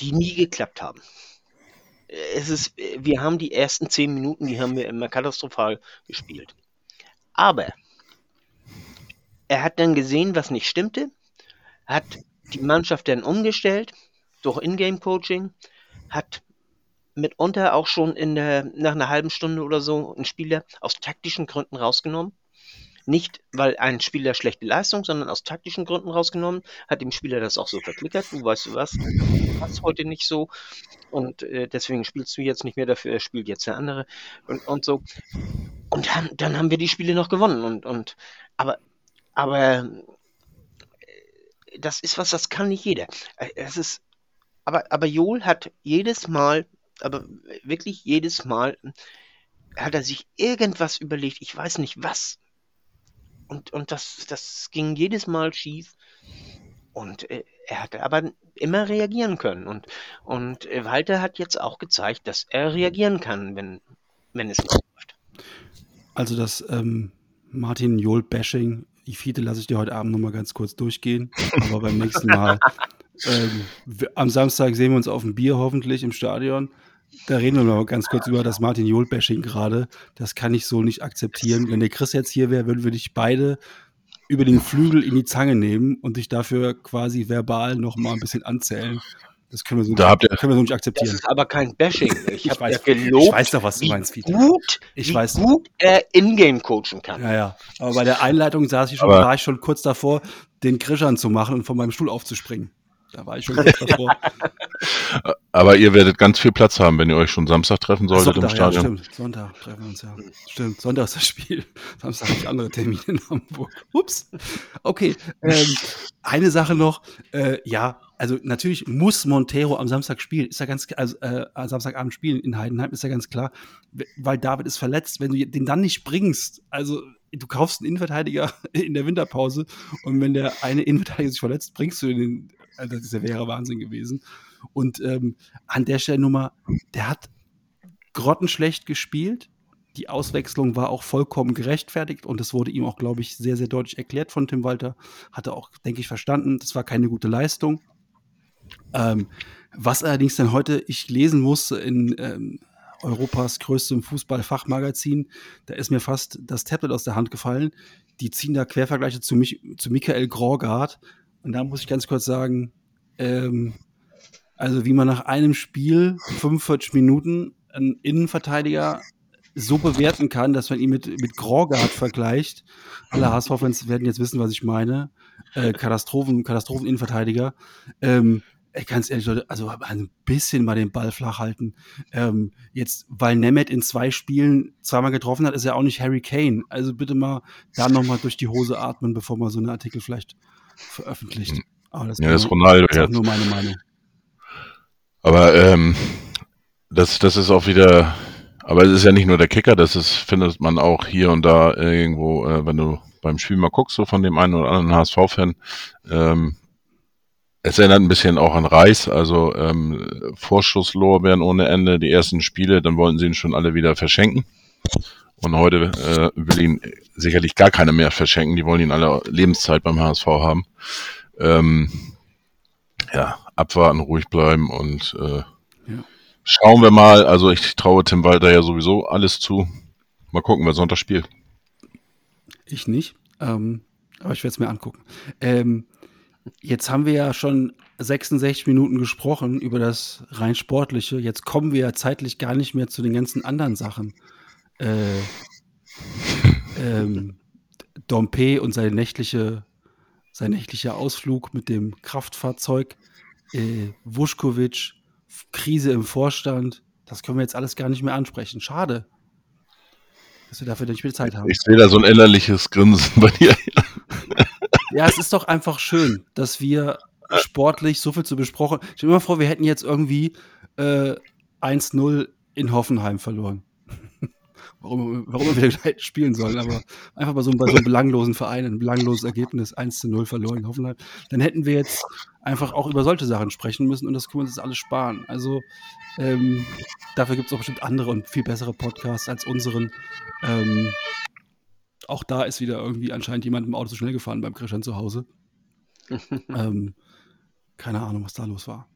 die nie geklappt haben. Es ist, wir haben die ersten zehn Minuten, die haben wir immer katastrophal gespielt. Aber er hat dann gesehen, was nicht stimmte, hat die Mannschaft dann umgestellt durch Ingame-Coaching, hat mitunter auch schon in der, nach einer halben Stunde oder so einen Spieler aus taktischen Gründen rausgenommen nicht, weil ein Spieler schlechte Leistung, sondern aus taktischen Gründen rausgenommen, hat dem Spieler das auch so verklickert. Du weißt du was, du hast heute nicht so und äh, deswegen spielst du jetzt nicht mehr dafür, er spielt jetzt der andere und, und so. Und dann, dann haben wir die Spiele noch gewonnen und, und aber, aber äh, das ist was, das kann nicht jeder. Äh, es ist, aber, aber Joel hat jedes Mal, aber wirklich jedes Mal, hat er sich irgendwas überlegt, ich weiß nicht was, und, und das, das ging jedes Mal schief. Und äh, er hatte aber immer reagieren können. Und, und äh, Walter hat jetzt auch gezeigt, dass er reagieren kann, wenn, wenn es nicht läuft. Also das ähm, Martin Jol-Bashing, Ifite lasse ich dir heute Abend nochmal ganz kurz durchgehen. Aber beim nächsten Mal. Ähm, am Samstag sehen wir uns auf dem Bier hoffentlich im Stadion. Da reden wir mal ganz kurz über das Martin Jol-Bashing gerade. Das kann ich so nicht akzeptieren. Wenn der Chris jetzt hier wäre, würden wir dich beide über den Flügel in die Zange nehmen und dich dafür quasi verbal noch mal ein bisschen anzählen. Das können wir so, Da habt ihr- nicht, können wir so nicht Das akzeptieren. ist aber kein Bashing. Ich, Ich habe weiß- gelobt, ich weiß doch, was du wie meinst, Vito. gut, Ich wie weiß. gut er Ingame coachen kann. Ja, ja. Aber bei der Einleitung saß ich schon, Aber- war ich schon kurz davor, den Krischern zu machen und von meinem Stuhl aufzuspringen. Da war ich schon kurz davor. Aber ihr werdet ganz viel Platz haben, wenn ihr euch schon Samstag treffen solltet im Sonntag, ja, Stadion. stimmt. Sonntag treffen wir uns, ja. Stimmt, Sonntag ist das Spiel. Samstag habe ich andere Termine in Hamburg. Ups. Okay. Ähm, eine Sache noch. Äh, ja, also natürlich muss Montero am Samstag spielen. Ist ja ganz also, äh, am Samstagabend spielen in Heidenheim, ist ja ganz klar. Weil David ist verletzt. Wenn du den dann nicht bringst, also du kaufst einen Innenverteidiger in der Winterpause und wenn der eine Innenverteidiger sich verletzt, bringst du den. Also das wäre Wahnsinn gewesen. Und ähm, an der Stelle Nummer, der hat grottenschlecht gespielt. Die Auswechslung war auch vollkommen gerechtfertigt und es wurde ihm auch, glaube ich, sehr, sehr deutlich erklärt von Tim Walter. Hat er auch, denke ich, verstanden. Das war keine gute Leistung. Ähm, was allerdings dann heute ich lesen musste in ähm, Europas größtem Fußballfachmagazin, da ist mir fast das Tablet aus der Hand gefallen. Die ziehen da Quervergleiche zu, mich, zu Michael Graugard. Und da muss ich ganz kurz sagen, ähm, also wie man nach einem Spiel 45 Minuten einen Innenverteidiger so bewerten kann, dass man ihn mit, mit Graugard vergleicht. Alle HSV-Fans werden jetzt wissen, was ich meine. Äh, Katastrophen, Katastrophen-Innenverteidiger. Ähm, ganz ehrlich, Leute, also ein bisschen mal den Ball flach halten. Ähm, jetzt, weil Nemeth in zwei Spielen zweimal getroffen hat, ist er auch nicht Harry Kane. Also bitte mal da nochmal durch die Hose atmen, bevor man so einen Artikel vielleicht veröffentlicht. Aber das, Ja, das ist nur- Ronaldo ist jetzt. nur meine Meinung. Aber ähm, das, das ist auch wieder, aber es ist ja nicht nur der Kicker, das ist, findet man auch hier und da irgendwo, äh, wenn du beim Spiel mal guckst, so von dem einen oder anderen HSV-Fan, ähm, es erinnert ein bisschen auch an Reis, also ähm, Vorschusslorbeeren ohne Ende, die ersten Spiele, dann wollten sie ihn schon alle wieder verschenken. Und heute äh, will ihn sicherlich gar keiner mehr verschenken, die wollen ihn alle Lebenszeit beim HSV haben. Ähm, ja, abwarten, ruhig bleiben und äh, schauen wir mal. Also ich traue Tim Walter ja sowieso alles zu. Mal gucken, wer Sonntag spielt. Ich nicht, ähm, aber ich werde es mir angucken. Ähm, jetzt haben wir ja schon 66 Minuten gesprochen über das rein sportliche. Jetzt kommen wir ja zeitlich gar nicht mehr zu den ganzen anderen Sachen. Äh, ähm, Dompe und seine nächtliche, sein nächtlicher Ausflug mit dem Kraftfahrzeug, äh, Vuskovic, Krise im Vorstand. Das können wir jetzt alles gar nicht mehr ansprechen. Schade, dass wir dafür nicht viel Zeit haben. Ich sehe da so ein innerliches Grinsen bei dir. Ja, es ist doch einfach schön, dass wir sportlich so viel zu besprochen. Ich stell mir vor, wir hätten jetzt irgendwie äh, 1-0 in Hoffenheim verloren. Warum, warum wir wieder gleich spielen sollen, aber einfach bei so, einem- bei so einem belanglosen Verein, ein belangloses Ergebnis, 1-0 verloren in Hoffenheim, dann hätten wir jetzt einfach auch über solche Sachen sprechen müssen und das können wir uns jetzt alles sparen. Also ähm, dafür gibt es auch bestimmt andere und viel bessere Podcasts als unseren. Ähm, auch da ist wieder irgendwie anscheinend jemand im Auto zu schnell gefahren beim Christian zu Hause. ähm, keine Ahnung, was da los war.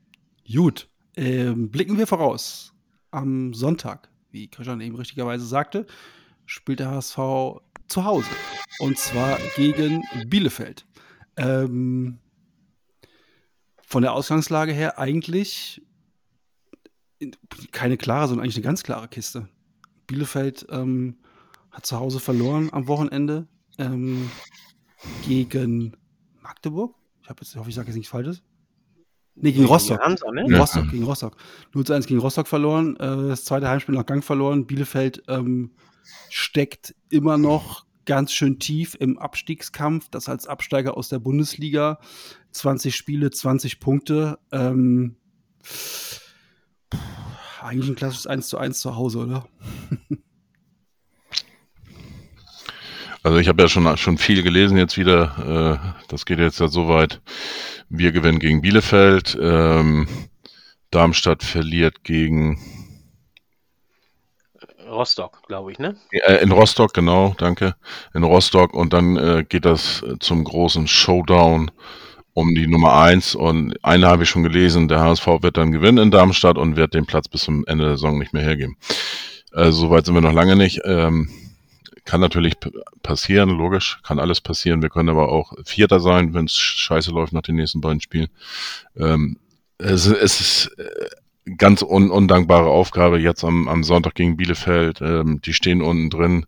Gut, ähm, blicken wir voraus. Am Sonntag, wie Christian eben richtigerweise sagte, spielt der HSV zu Hause. Und zwar gegen Bielefeld. Ähm, von der Ausgangslage her eigentlich in- keine klare, sondern eigentlich eine ganz klare Kiste. Bielefeld ähm, hat zu Hause verloren am Wochenende ähm, gegen Magdeburg. Ich, jetzt, ich hoffe, ich sage jetzt nichts Falsches. Nee, gegen Rostock. Hansa, ne? Gegen Ja. Rostock, gegen Rostock. 0 zu 1 gegen Rostock verloren. Äh, das zweite Heimspiel nach Gang verloren. Bielefeld ähm, steckt immer noch ganz schön tief im Abstiegskampf. Das als Absteiger aus der Bundesliga. 20 Spiele, 20 Punkte. Ähm, eigentlich ein klassisches 1 zu 1 zu Hause, oder? Also ich habe ja schon, schon viel gelesen jetzt wieder. Äh, das geht jetzt ja so weit. Wir gewinnen gegen Bielefeld. Ähm, Darmstadt verliert gegen Rostock, glaube ich, ne? äh, in Rostock, genau, danke. In Rostock und dann äh, geht das äh, zum großen Showdown um die Nummer eins und eine habe ich schon gelesen, der HSV wird dann gewinnen in Darmstadt und wird den Platz bis zum Ende der Saison nicht mehr hergeben. Also soweit sind wir noch lange nicht. Ähm, kann natürlich passieren, logisch, kann alles passieren. Wir können aber auch Vierter sein, wenn es scheiße läuft nach den nächsten beiden Spielen. Ähm, es, es ist äh, ganz un undankbare Aufgabe jetzt am, am Sonntag gegen Bielefeld. Ähm, die stehen unten drin,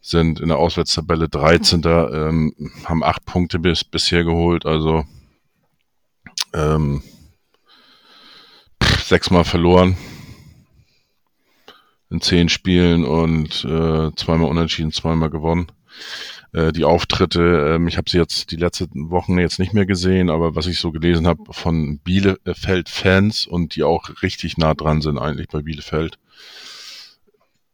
sind in der Auswärtstabelle 13. Ähm, haben acht Punkte bis, bisher geholt, also ähm, sechsmal verloren in zehn Spielen und äh, zweimal unentschieden, zweimal gewonnen. Äh, die Auftritte, ähm, ich habe sie jetzt die letzten Wochen jetzt nicht mehr gesehen, aber was ich so gelesen habe von Bielefeld-Fans und die auch richtig nah dran sind eigentlich bei Bielefeld,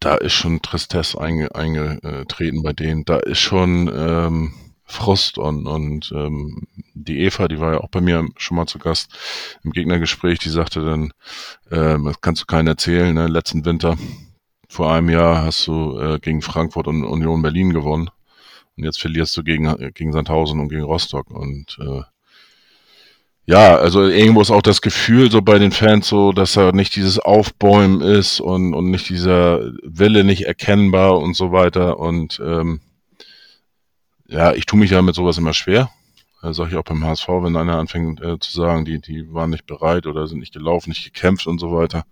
da ist schon Tristesse einge, eingetreten bei denen. Da ist schon ähm, Frust und, und ähm, die Eva, die war ja auch bei mir schon mal zu Gast im Gegnergespräch, die sagte dann, ähm, das kannst du keinen erzählen, ne? letzten Winter vor einem Jahr hast du äh, gegen Frankfurt und Union Berlin gewonnen. Und jetzt verlierst du gegen, gegen Sandhausen und gegen Rostock. Und äh, ja, also irgendwo ist auch das Gefühl so bei den Fans so, dass da nicht dieses Aufbäumen ist und, und nicht dieser Wille nicht erkennbar und so weiter. Und ähm, ja, ich tue mich ja mit sowas immer schwer. Das sage ich auch beim HSV, wenn einer anfängt äh, zu sagen, die, die waren nicht bereit oder sind nicht gelaufen, nicht gekämpft und so weiter,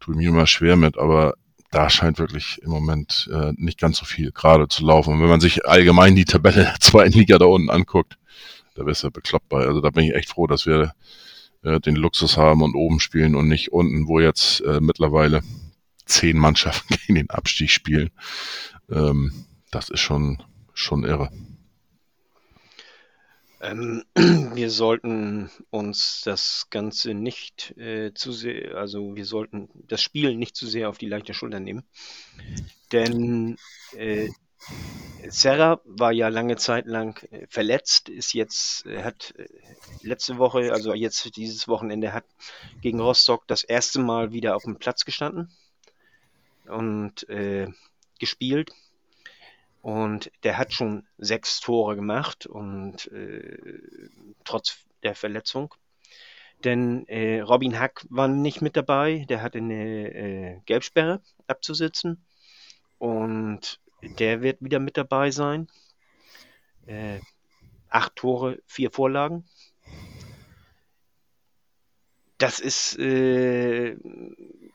tue ich mich immer schwer mit. Aber da scheint wirklich im Moment äh, nicht ganz so viel gerade zu laufen. Und wenn man sich allgemein die Tabelle der zweiten Liga da unten anguckt, da wär's ja bekloppt bei. Also da bin ich echt froh, dass wir äh, den Luxus haben und oben spielen und nicht unten, wo jetzt äh, mittlerweile zehn Mannschaften gegen den Abstieg spielen. Ähm, das ist schon, schon irre. Ähm, wir sollten uns das Ganze nicht äh, zu sehr, also wir sollten das Spiel nicht zu sehr auf die leichte Schulter nehmen. Denn äh, Serra war ja lange Zeit lang äh, verletzt, ist jetzt, äh, hat äh, letzte Woche, also jetzt dieses Wochenende, hat gegen Rostock das erste Mal wieder auf dem Platz gestanden und äh, gespielt. Und der hat schon sechs Tore gemacht und äh, trotz der Verletzung. Denn äh, Robin Hack war nicht mit dabei, der hatte eine äh, Gelbsperre abzusitzen. Und der wird wieder mit dabei sein. Äh, acht Tore, vier Vorlagen. Das ist äh,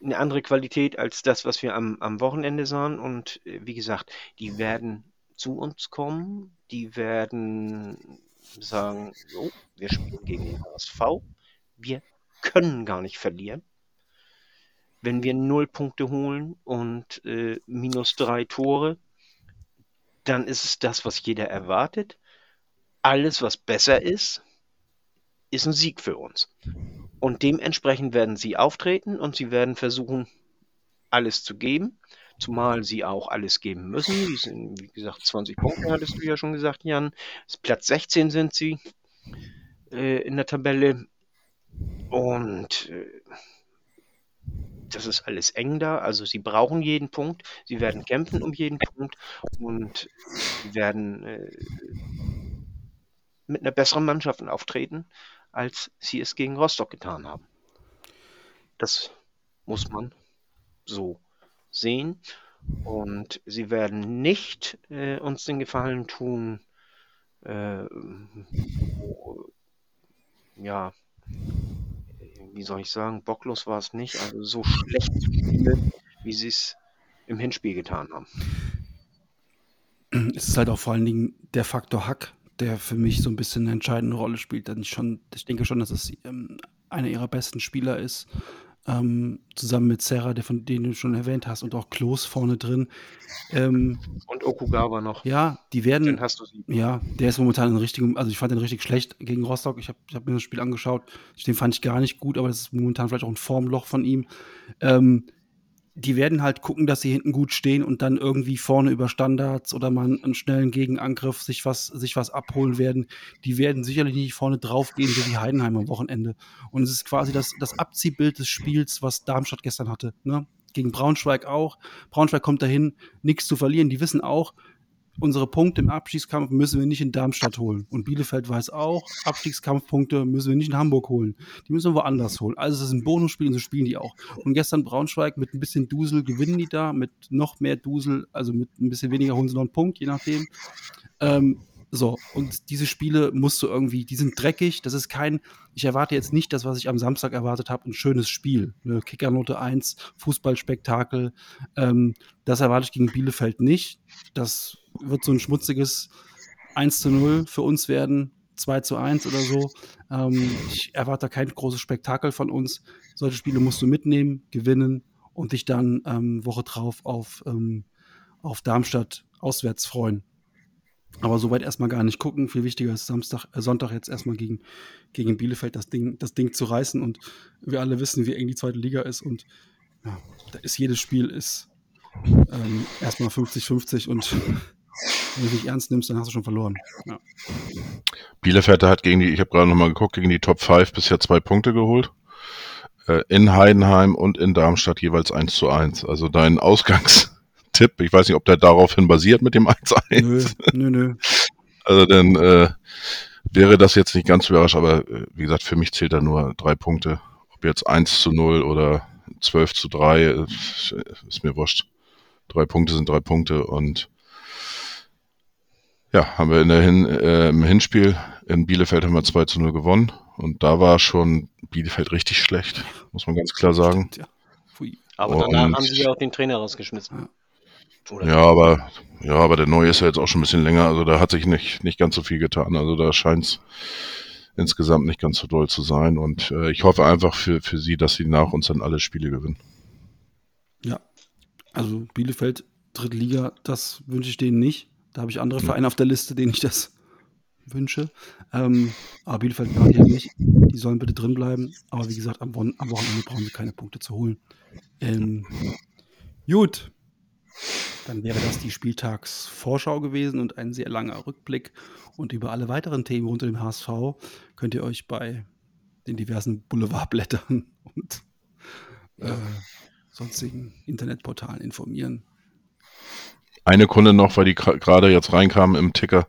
eine andere Qualität als das, was wir am, am Wochenende sahen. Und äh, wie gesagt, die werden zu uns kommen, die werden sagen, so, wir spielen gegen den HSV, wir können gar nicht verlieren. Wenn wir null Punkte holen und äh, minus drei Tore, dann ist es das, was jeder erwartet. Alles, was besser ist, ist ein Sieg für uns. Und dementsprechend werden sie auftreten und sie werden versuchen, alles zu geben, zumal sie auch alles geben müssen. Die sind, wie gesagt, 20 Punkte, hattest du ja schon gesagt, Jan. Platz 16 sind sie äh, in der Tabelle. Und äh, das ist alles eng da. Also sie brauchen jeden Punkt. Sie werden kämpfen um jeden Punkt und sie werden äh, mit einer besseren Mannschaft auftreten als sie es gegen Rostock getan haben. Das muss man so sehen. Und sie werden nicht äh, uns den Gefallen tun, äh, ja, wie soll ich sagen, bocklos war es nicht, also so schlecht zu spielen, wie sie es im Hinspiel getan haben. Es ist halt auch vor allen Dingen der Faktor Hack, der für mich so ein bisschen eine entscheidende Rolle spielt. Denn ich, schon, ich denke schon, dass es ähm, einer ihrer besten Spieler ist. Ähm, zusammen mit Serra, der von denen du schon erwähnt hast, und auch Klos vorne drin. Ähm, und Okugawa noch. Ja, die werden. Den hast du sie. Ja, der ist momentan in richtigen, also ich fand den richtig schlecht gegen Rostock. Ich habe hab mir das Spiel angeschaut. Den fand ich gar nicht gut, aber das ist momentan vielleicht auch ein Formloch von ihm. Ähm, die werden halt gucken, dass sie hinten gut stehen und dann irgendwie vorne über Standards oder mal einen schnellen Gegenangriff sich was, sich was abholen werden. Die werden sicherlich nicht vorne draufgehen, so wie Heidenheim am Wochenende. Und es ist quasi das, das Abziehbild des Spiels, was Darmstadt gestern hatte. Ne? Gegen Braunschweig auch. Braunschweig kommt dahin, nichts zu verlieren. Die wissen auch, unsere Punkte im Abstiegskampf müssen wir nicht in Darmstadt holen. Und Bielefeld weiß auch, Abstiegskampfpunkte müssen wir nicht in Hamburg holen. Die müssen wir woanders holen. Also es ist ein Bonusspiel und so spielen die auch. Und gestern Braunschweig mit ein bisschen Dusel gewinnen die da, mit noch mehr Dusel, also mit ein bisschen weniger holen sie noch einen Punkt, je nachdem. Ähm, so, und diese Spiele musst du irgendwie, die sind dreckig. Das ist kein, ich erwarte jetzt nicht das, was ich am Samstag erwartet habe, ein schönes Spiel. Eine Kickernote 1, Fußballspektakel. Ähm, das erwarte ich gegen Bielefeld nicht. Das wird so ein schmutziges 1 zu 0 für uns werden, 2 zu 1 oder so. Ähm, ich erwarte kein großes Spektakel von uns. Solche Spiele musst du mitnehmen, gewinnen und dich dann ähm, Woche drauf auf, ähm, auf Darmstadt auswärts freuen. Aber soweit erstmal gar nicht gucken. Viel wichtiger ist Samstag, äh, Sonntag jetzt erstmal gegen, gegen Bielefeld das Ding, das Ding zu reißen. Und wir alle wissen, wie eng die zweite Liga ist. Und ja, da ist jedes Spiel ist ähm, erstmal 50-50 und wenn du dich ernst nimmst, dann hast du schon verloren. Ja. Bielefeld hat gegen die, ich habe gerade nochmal geguckt, gegen die Top 5 bisher zwei Punkte geholt. Äh, in Heidenheim und in Darmstadt jeweils 1 zu 1. Also dein Ausgangs Tipp. Ich weiß nicht, ob der daraufhin basiert mit dem 1-1. Nö, nö, nö. Also dann äh, wäre das jetzt nicht ganz überrascht, aber äh, wie gesagt, für mich zählt da nur drei Punkte. Ob jetzt 1 zu 0 oder 12 zu 3, äh, ist mir wurscht. Drei Punkte sind drei Punkte und ja, haben wir in der Hin, äh, im Hinspiel in Bielefeld haben wir 2 zu 0 gewonnen und da war schon Bielefeld richtig schlecht, muss man ganz klar sagen. Ja. Aber Und- danach haben sie ja auch den Trainer rausgeschmissen. Oder? Ja, aber ja, aber der neue ist ja jetzt auch schon ein bisschen länger, also da hat sich nicht, nicht ganz so viel getan. Also da scheint es insgesamt nicht ganz so doll zu sein. Und äh, ich hoffe einfach für, für sie, dass sie nach uns dann alle Spiele gewinnen. Ja, also Bielefeld, dritte Liga, das wünsche ich denen nicht. Da habe ich andere Vereine auf der Liste, denen ich das wünsche. Ähm, aber Bielefeld braucht ja nicht. Die sollen bitte drin bleiben. Aber wie gesagt, am Wochenende brauchen sie keine Punkte zu holen. Ähm, gut. Dann wäre das die Spieltagsvorschau gewesen und ein sehr langer Rückblick. Und über alle weiteren Themen rund um den HSV könnt ihr euch bei den diversen Boulevardblättern und äh, sonstigen Internetportalen informieren. Eine Kunde noch, weil die gerade jetzt reinkam im Ticker.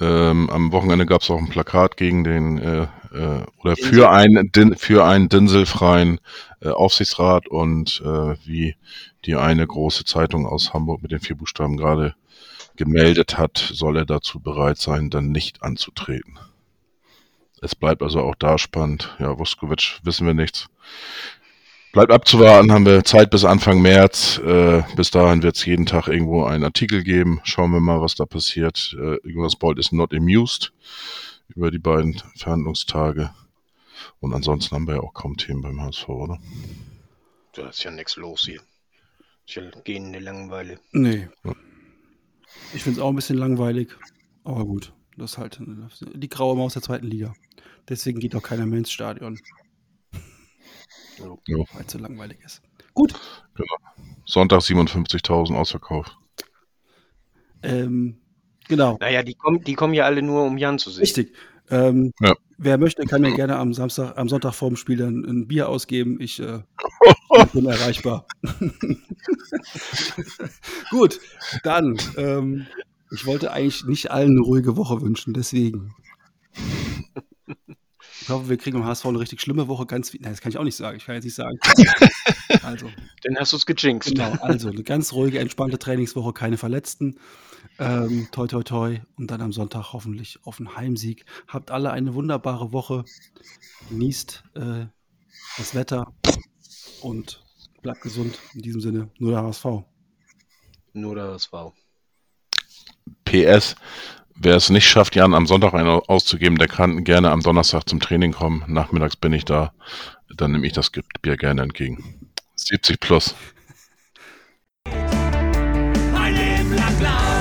Ähm, am Wochenende gab es auch ein Plakat gegen den äh, äh, oder Dinsel. für einen Din für einen dinselfreien äh, Aufsichtsrat und äh, wie die eine große Zeitung aus Hamburg mit den vier Buchstaben gerade gemeldet hat, soll er dazu bereit sein, dann nicht anzutreten. Es bleibt also auch da spannend. Ja, Vuskovic wissen wir nichts. Bleibt abzuwarten, haben wir Zeit bis Anfang März. Äh, bis dahin wird es jeden Tag irgendwo einen Artikel geben. Schauen wir mal, was da passiert. Äh, Jonas Bolt ist not amused über die beiden Verhandlungstage. Und ansonsten haben wir ja auch kaum Themen beim HSV, oder? Da ist ja nichts los hier. Gehen in die Langeweile. Nee. Ja. Ich finde es auch ein bisschen langweilig. Aber gut, das ist halt die graue Maus der zweiten Liga. Deswegen geht auch keiner mehr ins Stadion, Ja. weil es so langweilig ist. Gut. Sonntag 57.000 ausverkauft. Ähm, genau. Naja, die kommen, die kommen ja alle nur, um Jan zu sehen. Richtig. Ähm, Ja. Wer möchte, kann mir gerne am Samstag, am Sonntag vor dem Spiel dann ein Bier ausgeben. Ich äh, bin erreichbar. Gut, dann. Ähm, ich wollte eigentlich nicht allen eine ruhige Woche wünschen, deswegen. Ich hoffe, wir kriegen am HSV eine richtig schlimme Woche. Ganz, nein, das kann ich auch nicht sagen. Ich kann jetzt nicht sagen. Also, Dann hast du es gejinxt. Genau, also eine ganz ruhige, entspannte Trainingswoche, keine Verletzten. Ähm, toi, toi, toi. Und dann am Sonntag hoffentlich auf einen Heimsieg. Habt alle eine wunderbare Woche. Genießt äh, das Wetter und bleibt gesund. In diesem Sinne, nur der HSV. Nur das war. PS, wer es nicht schafft, Jan am Sonntag einen auszugeben, der kann gerne am Donnerstag zum Training kommen. Nachmittags bin ich da. Dann nehme ich das Bier gerne entgegen. 70 plus. Ein Leben lang blau